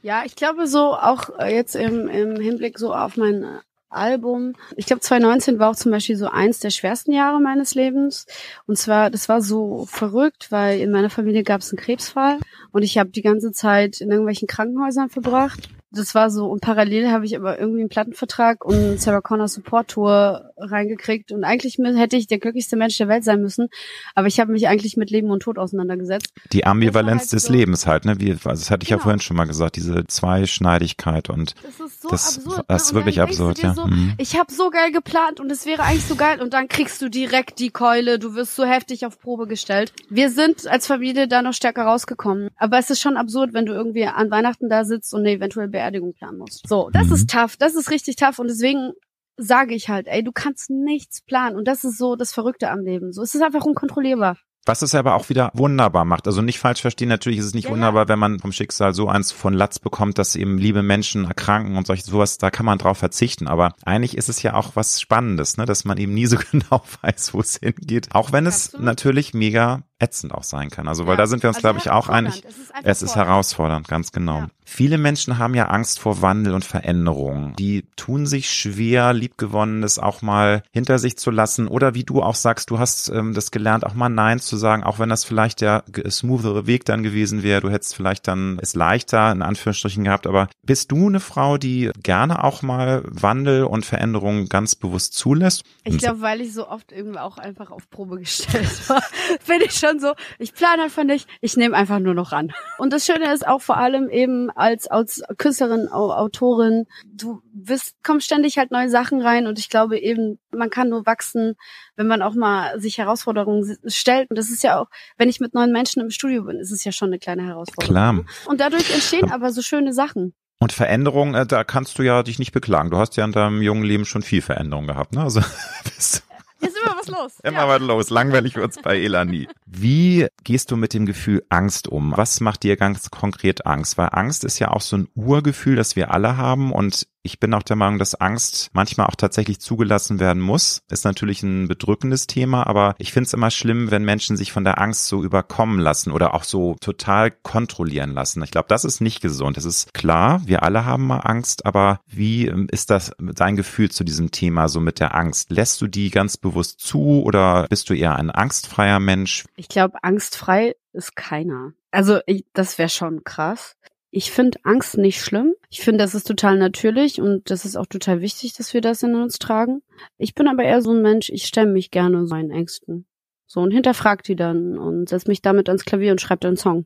Ja, ich glaube so auch jetzt im, im Hinblick so auf mein Album. Ich glaube, 2019 war auch zum Beispiel so eins der schwersten Jahre meines Lebens. Und zwar, das war so verrückt, weil in meiner Familie gab es einen Krebsfall und ich habe die ganze Zeit in irgendwelchen Krankenhäusern verbracht das war so, und parallel habe ich aber irgendwie einen Plattenvertrag und Sarah Connor Support Tour reingekriegt und eigentlich hätte ich der glücklichste Mensch der Welt sein müssen, aber ich habe mich eigentlich mit Leben und Tod auseinandergesetzt. Die Ambivalenz halt des so, Lebens halt, ne? Wie, also das hatte ich genau. ja vorhin schon mal gesagt, diese Zweischneidigkeit und das ist so das, absurd. Das ist wirklich absurd, ja. So, mhm. Ich habe so geil geplant und es wäre eigentlich so geil und dann kriegst du direkt die Keule, du wirst so heftig auf Probe gestellt. Wir sind als Familie da noch stärker rausgekommen, aber es ist schon absurd, wenn du irgendwie an Weihnachten da sitzt und eine eventuell Beerdigung planen musst. So, das mhm. ist tough, das ist richtig tough und deswegen sage ich halt, ey, du kannst nichts planen und das ist so das Verrückte am Leben. So, es ist einfach unkontrollierbar. Was es aber auch wieder wunderbar macht. Also nicht falsch verstehen, natürlich ist es nicht ja, wunderbar, wenn man vom Schicksal so eins von Latz bekommt, dass eben liebe Menschen erkranken und solche sowas, da kann man drauf verzichten. Aber eigentlich ist es ja auch was Spannendes, ne, dass man eben nie so genau weiß, wo es hingeht. Auch wenn es Absolut. natürlich mega ätzend auch sein kann. Also weil Ja, da sind wir uns, also glaube ich, auch einig. Es ist Es ist fordernd. herausfordernd, ganz genau. Ja. Viele Menschen haben ja Angst vor Wandel und Veränderung. Die tun sich schwer, liebgewonnenes auch mal hinter sich zu lassen. Oder wie du auch sagst, du hast ähm, das gelernt, auch mal Nein zu sagen, auch wenn das vielleicht der smoothere Weg dann gewesen wäre. Du hättest vielleicht dann es leichter in Anführungsstrichen gehabt. Aber bist du eine Frau, die gerne auch mal Wandel und Veränderung ganz bewusst zulässt? Ich glaube, weil ich so oft irgendwie auch einfach auf Probe gestellt war, bin ich schon so, ich plane einfach nicht, ich nehme einfach nur noch ran. Und das Schöne ist auch vor allem eben als, als Künstlerin, Au- Autorin, du bist, kommst ständig halt neue Sachen rein und ich glaube eben, man kann nur wachsen, wenn man auch mal sich Herausforderungen stellt. Und das ist ja auch, wenn ich mit neuen Menschen im Studio bin, ist es ja schon eine kleine Herausforderung. Klar. Und dadurch entstehen aber so schöne Sachen. Und Veränderung, äh, da kannst du ja dich nicht beklagen. Du hast ja in deinem jungen Leben schon viel Veränderung gehabt, ne? Also bist Ist immer was los. immer was los. Langweilig wird's bei Ela nie. Wie gehst du mit dem Gefühl Angst um? Was macht dir ganz konkret Angst? Weil Angst ist ja auch so ein Urgefühl, das wir alle haben und ich bin auch der Meinung, dass Angst manchmal auch tatsächlich zugelassen werden muss. Ist natürlich ein bedrückendes Thema, aber ich finde es immer schlimm, wenn Menschen sich von der Angst so überkommen lassen oder auch so total kontrollieren lassen. Ich glaube, das ist nicht gesund. Es ist klar, wir alle haben mal Angst, aber wie ähm, ist das dein Gefühl zu diesem Thema so mit der Angst? Lässt du die ganz bewusst zu oder bist du eher ein angstfreier Mensch? Ich glaube, angstfrei ist keiner. Also ich, das wäre schon krass. Ich finde Angst nicht schlimm. Ich finde, das ist total natürlich und das ist auch total wichtig, dass wir das in uns tragen. Ich bin aber eher so ein Mensch, ich stemme mich gerne meinen Ängsten. So und hinterfrag die dann und setz mich damit ans Klavier und schreib dann einen Song,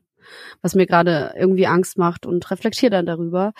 was mir gerade irgendwie Angst macht und reflektiere dann darüber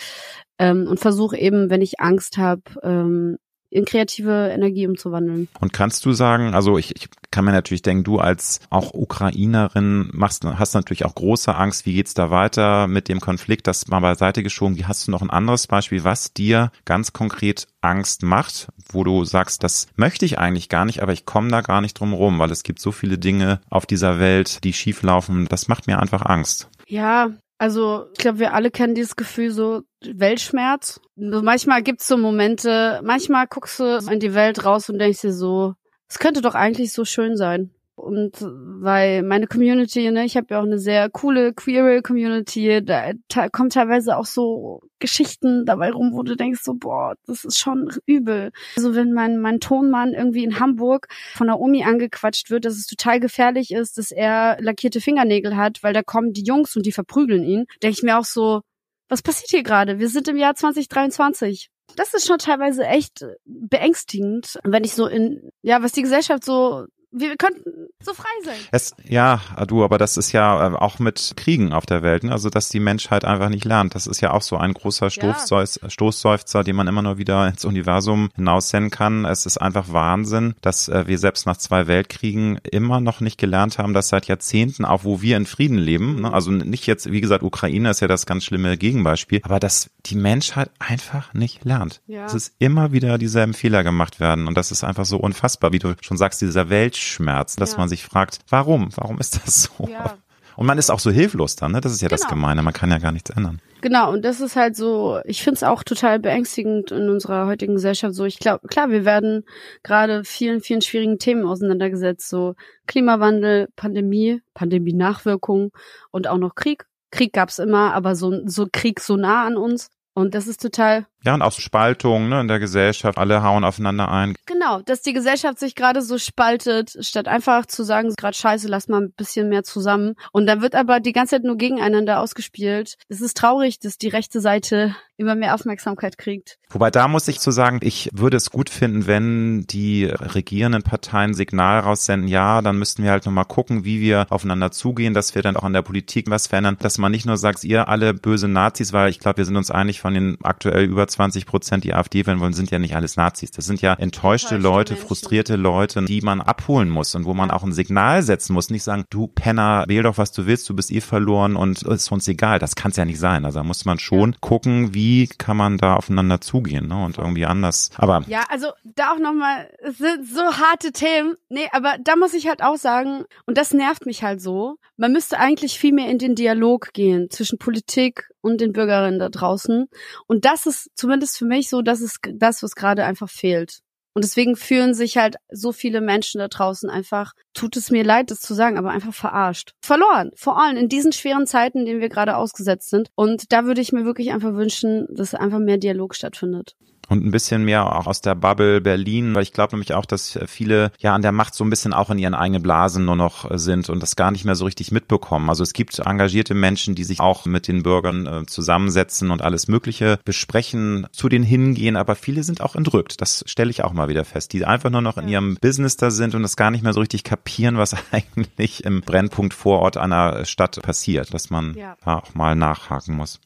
ähm, und versuche eben, wenn ich Angst habe, ähm, in kreative Energie umzuwandeln. Und kannst du sagen, also ich, ich kann mir natürlich denken, du als auch Ukrainerin machst, hast natürlich auch große Angst, wie geht's da weiter mit dem Konflikt, das mal beiseite geschoben. Wie hast du noch ein anderes Beispiel, was dir ganz konkret Angst macht, wo du sagst, das möchte ich eigentlich gar nicht, aber ich komme da gar nicht drum rum, weil es gibt so viele Dinge auf dieser Welt, die schieflaufen. Das macht mir einfach Angst. Ja, also ich glaube, wir alle kennen dieses Gefühl so Weltschmerz. So Manchmal gibt's so Momente, manchmal guckst du in die Welt raus und denkst dir so, es könnte doch eigentlich so schön sein. Und weil meine Community, ne, ich habe ja auch eine sehr coole queere Community, da kommen teilweise auch so Geschichten dabei rum, wo du denkst so, boah, das ist schon übel. Also wenn mein mein Tonmann irgendwie in Hamburg von der Omi angequatscht wird, dass es total gefährlich ist, dass er lackierte Fingernägel hat, weil da kommen die Jungs und die verprügeln ihn, denke ich mir auch so, was passiert hier gerade? Wir sind im Jahr 2023. Das ist schon teilweise echt beängstigend, wenn ich so in, ja, was die Gesellschaft so, wir könnten so frei sein. Es, ja, du, aber das ist ja äh, auch mit Kriegen auf der Welt, ne? also dass die Menschheit einfach nicht lernt. Das ist ja auch so ein großer Stoßseus, Stoßseufzer, den man immer nur wieder ins Universum hinaussenden kann. Es ist einfach Wahnsinn, dass äh, wir selbst nach zwei Weltkriegen immer noch nicht gelernt haben, dass seit Jahrzehnten, auch wo wir in Frieden leben, ne? also nicht jetzt, wie gesagt, Ukraine ist ja das ganz schlimme Gegenbeispiel, aber dass die Menschheit einfach nicht lernt. Ja. Es ist immer wieder dieselben Fehler gemacht werden und das ist einfach so unfassbar, wie du schon sagst, dieser Weltschmerz, dass Ja. man sich fragt, warum? Warum ist das so? Ja. Und man ist auch so hilflos dann, ne? Das ist ja das Genau. Gemeine, man kann ja gar nichts ändern. Genau, und das ist halt so, ich finde es auch total beängstigend in unserer heutigen Gesellschaft. So, ich glaube, klar, wir werden gerade vielen, vielen schwierigen Themen auseinandergesetzt, so Klimawandel, Pandemie, Pandemie-Nachwirkungen und auch noch Krieg. Krieg gab's immer, aber so, so Krieg so nah an uns. Und das ist total Ja, und auch Spaltung ne, in der Gesellschaft, alle hauen aufeinander ein. Genau, dass die Gesellschaft sich gerade so spaltet, statt einfach zu sagen, gerade scheiße, lass mal ein bisschen mehr zusammen. Und dann wird aber die ganze Zeit nur gegeneinander ausgespielt. Es ist traurig, dass die rechte Seite immer mehr Aufmerksamkeit kriegt. Wobei da muss ich zu sagen, ich würde es gut finden, wenn die regierenden Parteien Signal raussenden, ja, dann müssten wir halt nochmal gucken, wie wir aufeinander zugehen, dass wir dann auch an der Politik was verändern, dass man nicht nur sagt, ihr alle böse Nazis, weil ich glaube, wir sind uns einig von den aktuell über 20 Prozent, die AfD wählen wollen, sind ja nicht alles Nazis. Das sind ja enttäuschte, Enttäuschte Leute, Menschen. frustrierte Leute, die man abholen muss und wo man auch ein Signal setzen muss. Nicht sagen, du Penner, wähl doch, was du willst, du bist eh verloren und ist uns egal. Das kann es ja nicht sein. Also da muss man schon gucken, wie kann man da aufeinander zugehen ne? und irgendwie anders. Aber Ja, also da auch nochmal, es sind so harte Themen. Nee, aber da muss ich halt auch sagen, und das nervt mich halt so, man müsste eigentlich viel mehr in den Dialog gehen zwischen Politik und den Bürgerinnen da draußen. Und das ist zumindest für mich so, das ist das, was gerade einfach fehlt. Und deswegen fühlen sich halt so viele Menschen da draußen einfach, tut es mir leid, das zu sagen, aber einfach verarscht. Verloren. Vor allem in diesen schweren Zeiten, in denen wir gerade ausgesetzt sind. Und da würde ich mir wirklich einfach wünschen, dass einfach mehr Dialog stattfindet und ein bisschen mehr auch aus der Bubble Berlin, weil ich glaube nämlich auch, dass viele ja an der Macht so ein bisschen auch in ihren eigenen Blasen nur noch sind und das gar nicht mehr so richtig mitbekommen. Also es gibt engagierte Menschen, die sich auch mit den Bürgern äh, zusammensetzen und alles Mögliche besprechen, zu denen hingehen, aber viele sind auch entrückt. Das stelle ich auch mal wieder fest, die einfach nur noch in ihrem Business da sind und das gar nicht mehr so richtig kapieren, was eigentlich im Brennpunkt Vorort einer Stadt passiert, dass man ja. da auch mal nachhaken muss.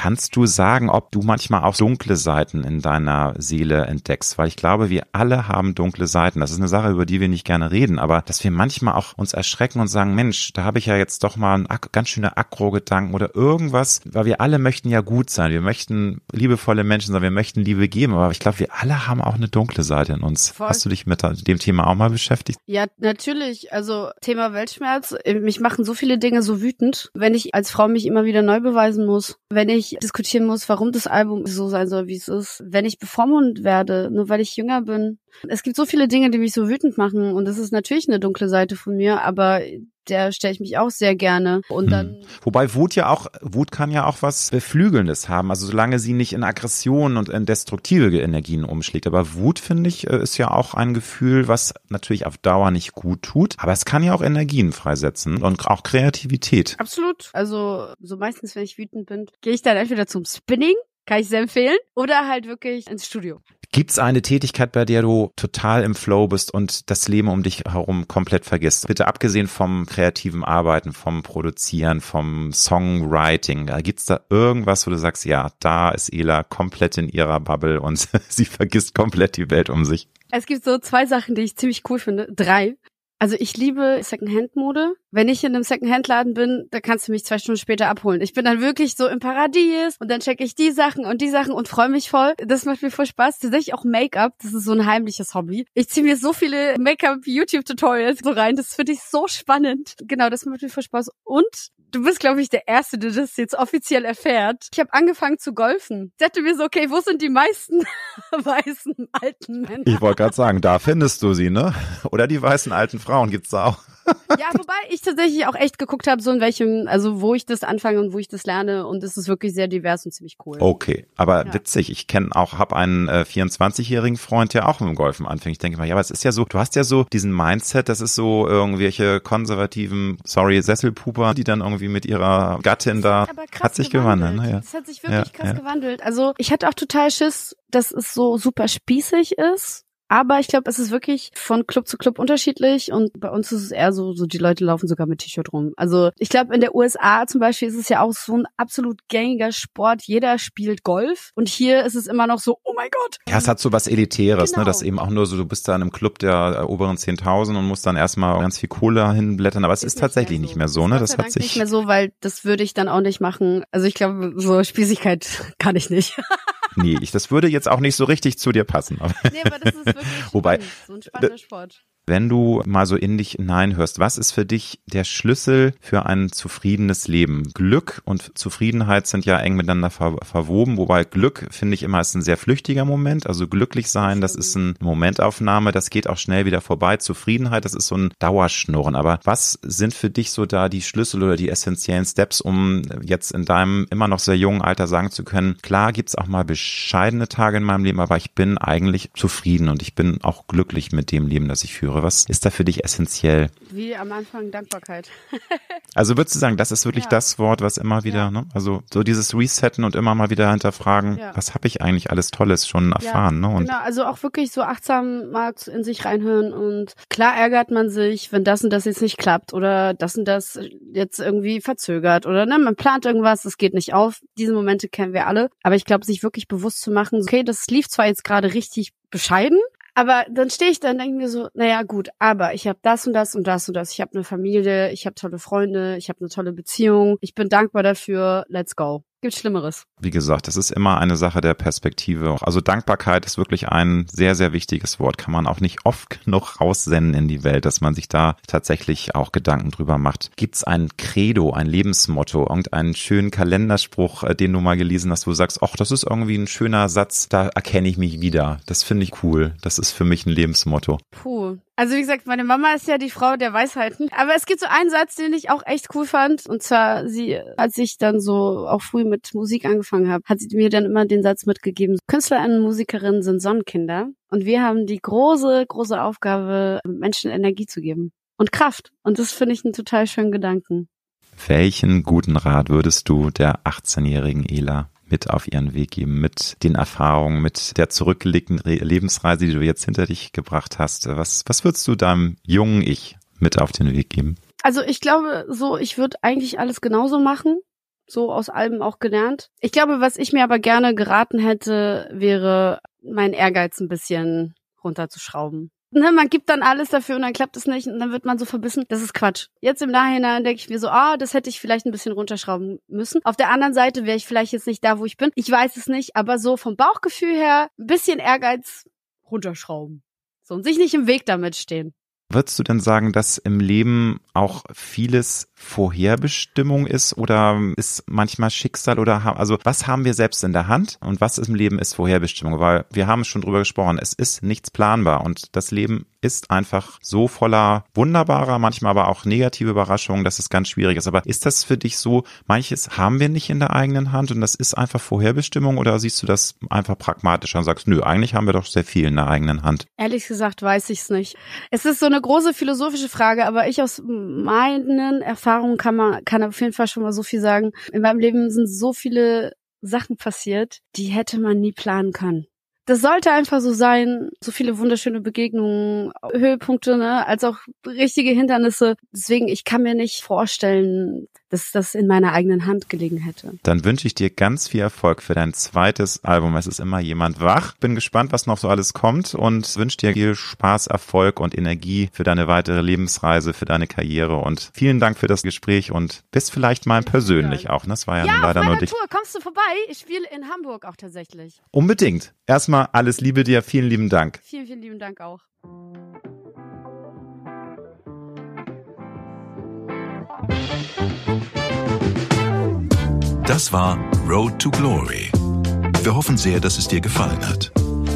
Kannst du sagen, ob du manchmal auch dunkle Seiten in deiner Seele entdeckst? Weil ich glaube, wir alle haben dunkle Seiten. Das ist eine Sache, über die wir nicht gerne reden, aber dass wir manchmal auch uns erschrecken und sagen, Mensch, da habe ich ja jetzt doch mal einen ganz schöne Akro-Gedanken oder irgendwas, weil wir alle möchten ja gut sein. Wir möchten liebevolle Menschen sein, wir möchten Liebe geben, aber ich glaube, wir alle haben auch eine dunkle Seite in uns. Voll. Hast du dich mit dem Thema auch mal beschäftigt? Ja, natürlich. Also Thema Weltschmerz. Mich machen so viele Dinge so wütend, wenn ich als Frau mich immer wieder neu beweisen muss. Wenn ich diskutieren muss, warum das Album so sein soll, wie es ist. Wenn ich bevormundet werde, nur weil ich jünger bin. Es gibt so viele Dinge, die mich so wütend machen und das ist natürlich eine dunkle Seite von mir, aber der stelle ich mich auch sehr gerne. Und hm. dann. Wobei Wut ja auch, Wut kann ja auch was Beflügelndes haben. Also solange sie nicht in Aggression und in destruktive Energien umschlägt. Aber Wut, finde ich, äh, ist ja auch ein Gefühl, was natürlich auf Dauer nicht gut tut. Aber es kann ja auch Energien freisetzen und auch Kreativität. Absolut. Also so meistens, wenn ich wütend bin, gehe ich dann entweder zum Spinning kann ich sehr empfehlen. Oder halt wirklich ins Studio. Gibt's eine Tätigkeit, bei der du total im Flow bist und das Leben um dich herum komplett vergisst? Bitte abgesehen vom kreativen Arbeiten, vom Produzieren, vom Songwriting, da gibt's da irgendwas, wo du sagst, ja, da ist Ela komplett in ihrer Bubble und sie vergisst komplett die Welt um sich? Es gibt so zwei Sachen, die ich ziemlich cool finde. Drei. Also ich liebe Secondhand-Mode. Wenn ich in einem Secondhand-Laden bin, da kannst du mich zwei Stunden später abholen. Ich bin dann wirklich so im Paradies und dann checke ich die Sachen und die Sachen und freue mich voll. Das macht mir voll Spaß. Tatsächlich auch Make-up, das ist so ein heimliches Hobby. Ich ziehe mir so viele Make-up-YouTube-Tutorials so rein. Das finde ich so spannend. Genau, das macht mir voll Spaß. Und du bist, glaube ich, der Erste, der das jetzt offiziell erfährt. Ich habe angefangen zu golfen. Ich dachte mir so, okay, wo sind die meisten weißen alten Männer? Ich wollte gerade sagen, da findest du sie, ne? Oder die weißen alten Frauen gibt's da auch. Ja, wobei ich tatsächlich auch echt geguckt habe, so in welchem, also wo ich das anfange und wo ich das lerne und es ist wirklich sehr divers und ziemlich cool. Okay, aber ja. witzig, ich kenne auch, habe einen äh, 24-jährigen Freund, der auch mit dem Golfen anfängt. Ich denke mal, ja, aber es ist ja so, du hast ja so diesen Mindset, das ist so irgendwelche konservativen, sorry, Sesselpuper, die dann irgendwie mit ihrer Gattin da, hat sich gewandelt. gewandelt. Ne? Das hat sich wirklich ja, krass ja. gewandelt. Also ich hatte auch total Schiss, dass es so super spießig ist aber ich glaube, es ist wirklich von Club zu Club unterschiedlich und bei uns ist es eher so, so die Leute laufen sogar mit T-Shirt rum. Also ich glaube, in der USA zum Beispiel ist es ja auch so ein absolut gängiger Sport. Jeder spielt Golf und hier ist es immer noch so, oh mein Gott. Ja, es hat so was Elitäres, genau. ne? Das eben auch nur so, du bist da in einem Club der oberen 10.000 und musst dann erstmal ganz viel Kohle hinblättern, aber es ist, ist tatsächlich nicht mehr so, nicht mehr so ne? Das, das hat sich nicht mehr so, weil das würde ich dann auch nicht machen. Also ich glaube, so Spießigkeit kann ich nicht. Nee, ich, das würde jetzt auch nicht so richtig zu dir passen. nee, aber das ist wirklich Wobei, spannend, so ein spannender Sport. Wenn du mal so in dich hineinhörst, was ist für dich der Schlüssel für ein zufriedenes Leben? Glück und Zufriedenheit sind ja eng miteinander ver verwoben, wobei Glück, finde ich immer, ist ein sehr flüchtiger Moment. Also glücklich sein, das ist eine Momentaufnahme, das geht auch schnell wieder vorbei. Zufriedenheit, das ist so ein Dauerschnurren. Aber was sind für dich so da die Schlüssel oder die essentiellen Steps, um jetzt in deinem immer noch sehr jungen Alter sagen zu können, klar gibt's auch mal bescheidene Tage in meinem Leben, aber ich bin eigentlich zufrieden und ich bin auch glücklich mit dem Leben, das ich führe höre. Was ist da für dich essentiell? Wie am Anfang Dankbarkeit. also würdest du sagen, das ist wirklich ja. das Wort, was immer wieder, ja. ne? also so dieses Resetten und immer mal wieder hinterfragen, ja. was habe ich eigentlich alles Tolles schon erfahren? ne? Und genau, also auch wirklich so achtsam mal in sich reinhören und klar ärgert man sich, wenn das und das jetzt nicht klappt oder das und das jetzt irgendwie verzögert oder ne, man plant irgendwas, es geht nicht auf. Diese Momente kennen wir alle, aber ich glaube, sich wirklich bewusst zu machen, okay, das lief zwar jetzt gerade richtig bescheiden, aber dann stehe ich da und denke mir so, naja gut, aber ich habe das und das und das und das. Ich habe eine Familie, ich habe tolle Freunde, ich habe eine tolle Beziehung. Ich bin dankbar dafür, let's go. Gibt Schlimmeres. Wie gesagt, das ist immer eine Sache der Perspektive. Also Dankbarkeit ist wirklich ein sehr, sehr wichtiges Wort. Kann man auch nicht oft genug raussenden in die Welt, dass man sich da tatsächlich auch Gedanken drüber macht. Gibt es ein Credo, ein Lebensmotto, irgendeinen schönen Kalenderspruch, äh, den du mal gelesen hast, wo du sagst, ach, das ist irgendwie ein schöner Satz, da erkenne ich mich wieder. Das finde ich cool. Das ist für mich ein Lebensmotto. Puh. Also wie gesagt, meine Mama ist ja die Frau der Weisheiten. Aber es gibt so einen Satz, den ich auch echt cool fand. Und zwar, sie, als ich dann so auch früh mit Musik angefangen habe, hat sie mir dann immer den Satz mitgegeben, Künstler und Musikerinnen sind Sonnenkinder. Und wir haben die große, große Aufgabe, Menschen Energie zu geben. Und Kraft. Und das finde ich einen total schönen Gedanken. Welchen guten Rat würdest du der 18-jährigen Ela mit auf ihren Weg geben, mit den Erfahrungen, mit der zurückgelegten Lebensreise, die du jetzt hinter dich gebracht hast. Was, was würdest du deinem jungen Ich mit auf den Weg geben? Also ich glaube, so, ich würde eigentlich alles genauso machen. So aus allem auch gelernt. Ich glaube, was ich mir aber gerne geraten hätte, wäre, meinen Ehrgeiz ein bisschen runterzuschrauben ne, man gibt dann alles dafür und dann klappt es nicht und dann wird man so verbissen. Das ist Quatsch. Jetzt im Nachhinein denke ich mir so, ah, das hätte ich vielleicht ein bisschen runterschrauben müssen. Auf der anderen Seite wäre ich vielleicht jetzt nicht da, wo ich bin. Ich weiß es nicht, aber so vom Bauchgefühl her ein bisschen Ehrgeiz runterschrauben. So und sich nicht im Weg damit stehen. Würdest du denn sagen, dass im Leben auch vieles Vorherbestimmung ist oder ist manchmal Schicksal oder also was haben wir selbst in der Hand und was im Leben ist Vorherbestimmung? Weil wir haben schon drüber gesprochen, es ist nichts planbar und das Leben ist einfach so voller wunderbarer, manchmal aber auch negative Überraschungen, dass es ganz schwierig ist. Aber ist das für dich so, manches haben wir nicht in der eigenen Hand und das ist einfach Vorherbestimmung oder siehst du das einfach pragmatischer und sagst, nö, eigentlich haben wir doch sehr viel in der eigenen Hand? Ehrlich gesagt weiß ich es nicht. Es ist so eine große philosophische Frage, aber ich aus meinen Erfahrungen kann man, kann auf jeden Fall schon mal so viel sagen. In meinem Leben sind so viele Sachen passiert, die hätte man nie planen können das sollte einfach so sein. So viele wunderschöne Begegnungen, Höhepunkte, ne, als auch richtige Hindernisse. Deswegen, ich kann mir nicht vorstellen, dass das in meiner eigenen Hand gelegen hätte. Dann wünsche ich dir ganz viel Erfolg für dein zweites Album. Es ist immer jemand wach. Bin gespannt, was noch so alles kommt und wünsche dir viel Spaß, Erfolg und Energie für deine weitere Lebensreise, für deine Karriere und vielen Dank für das Gespräch und bis vielleicht mal persönlich auch. Das war ja, ja leider nur dich. Tour kommst du vorbei? Ich spiele in Hamburg auch tatsächlich. Unbedingt. Erstmal alles Liebe dir. Vielen lieben Dank. Vielen, vielen lieben Dank auch. Das war Road to Glory. Wir hoffen sehr, dass es dir gefallen hat.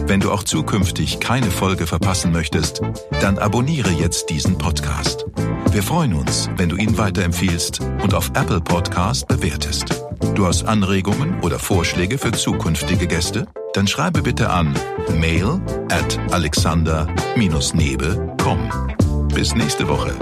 Wenn du auch zukünftig keine Folge verpassen möchtest, dann abonniere jetzt diesen Podcast. Wir freuen uns, wenn du ihn weiterempfiehlst und auf Apple Podcast bewertest. Du hast Anregungen oder Vorschläge für zukünftige Gäste? Dann schreibe bitte an mail at alexander-nebe.com. Bis nächste Woche.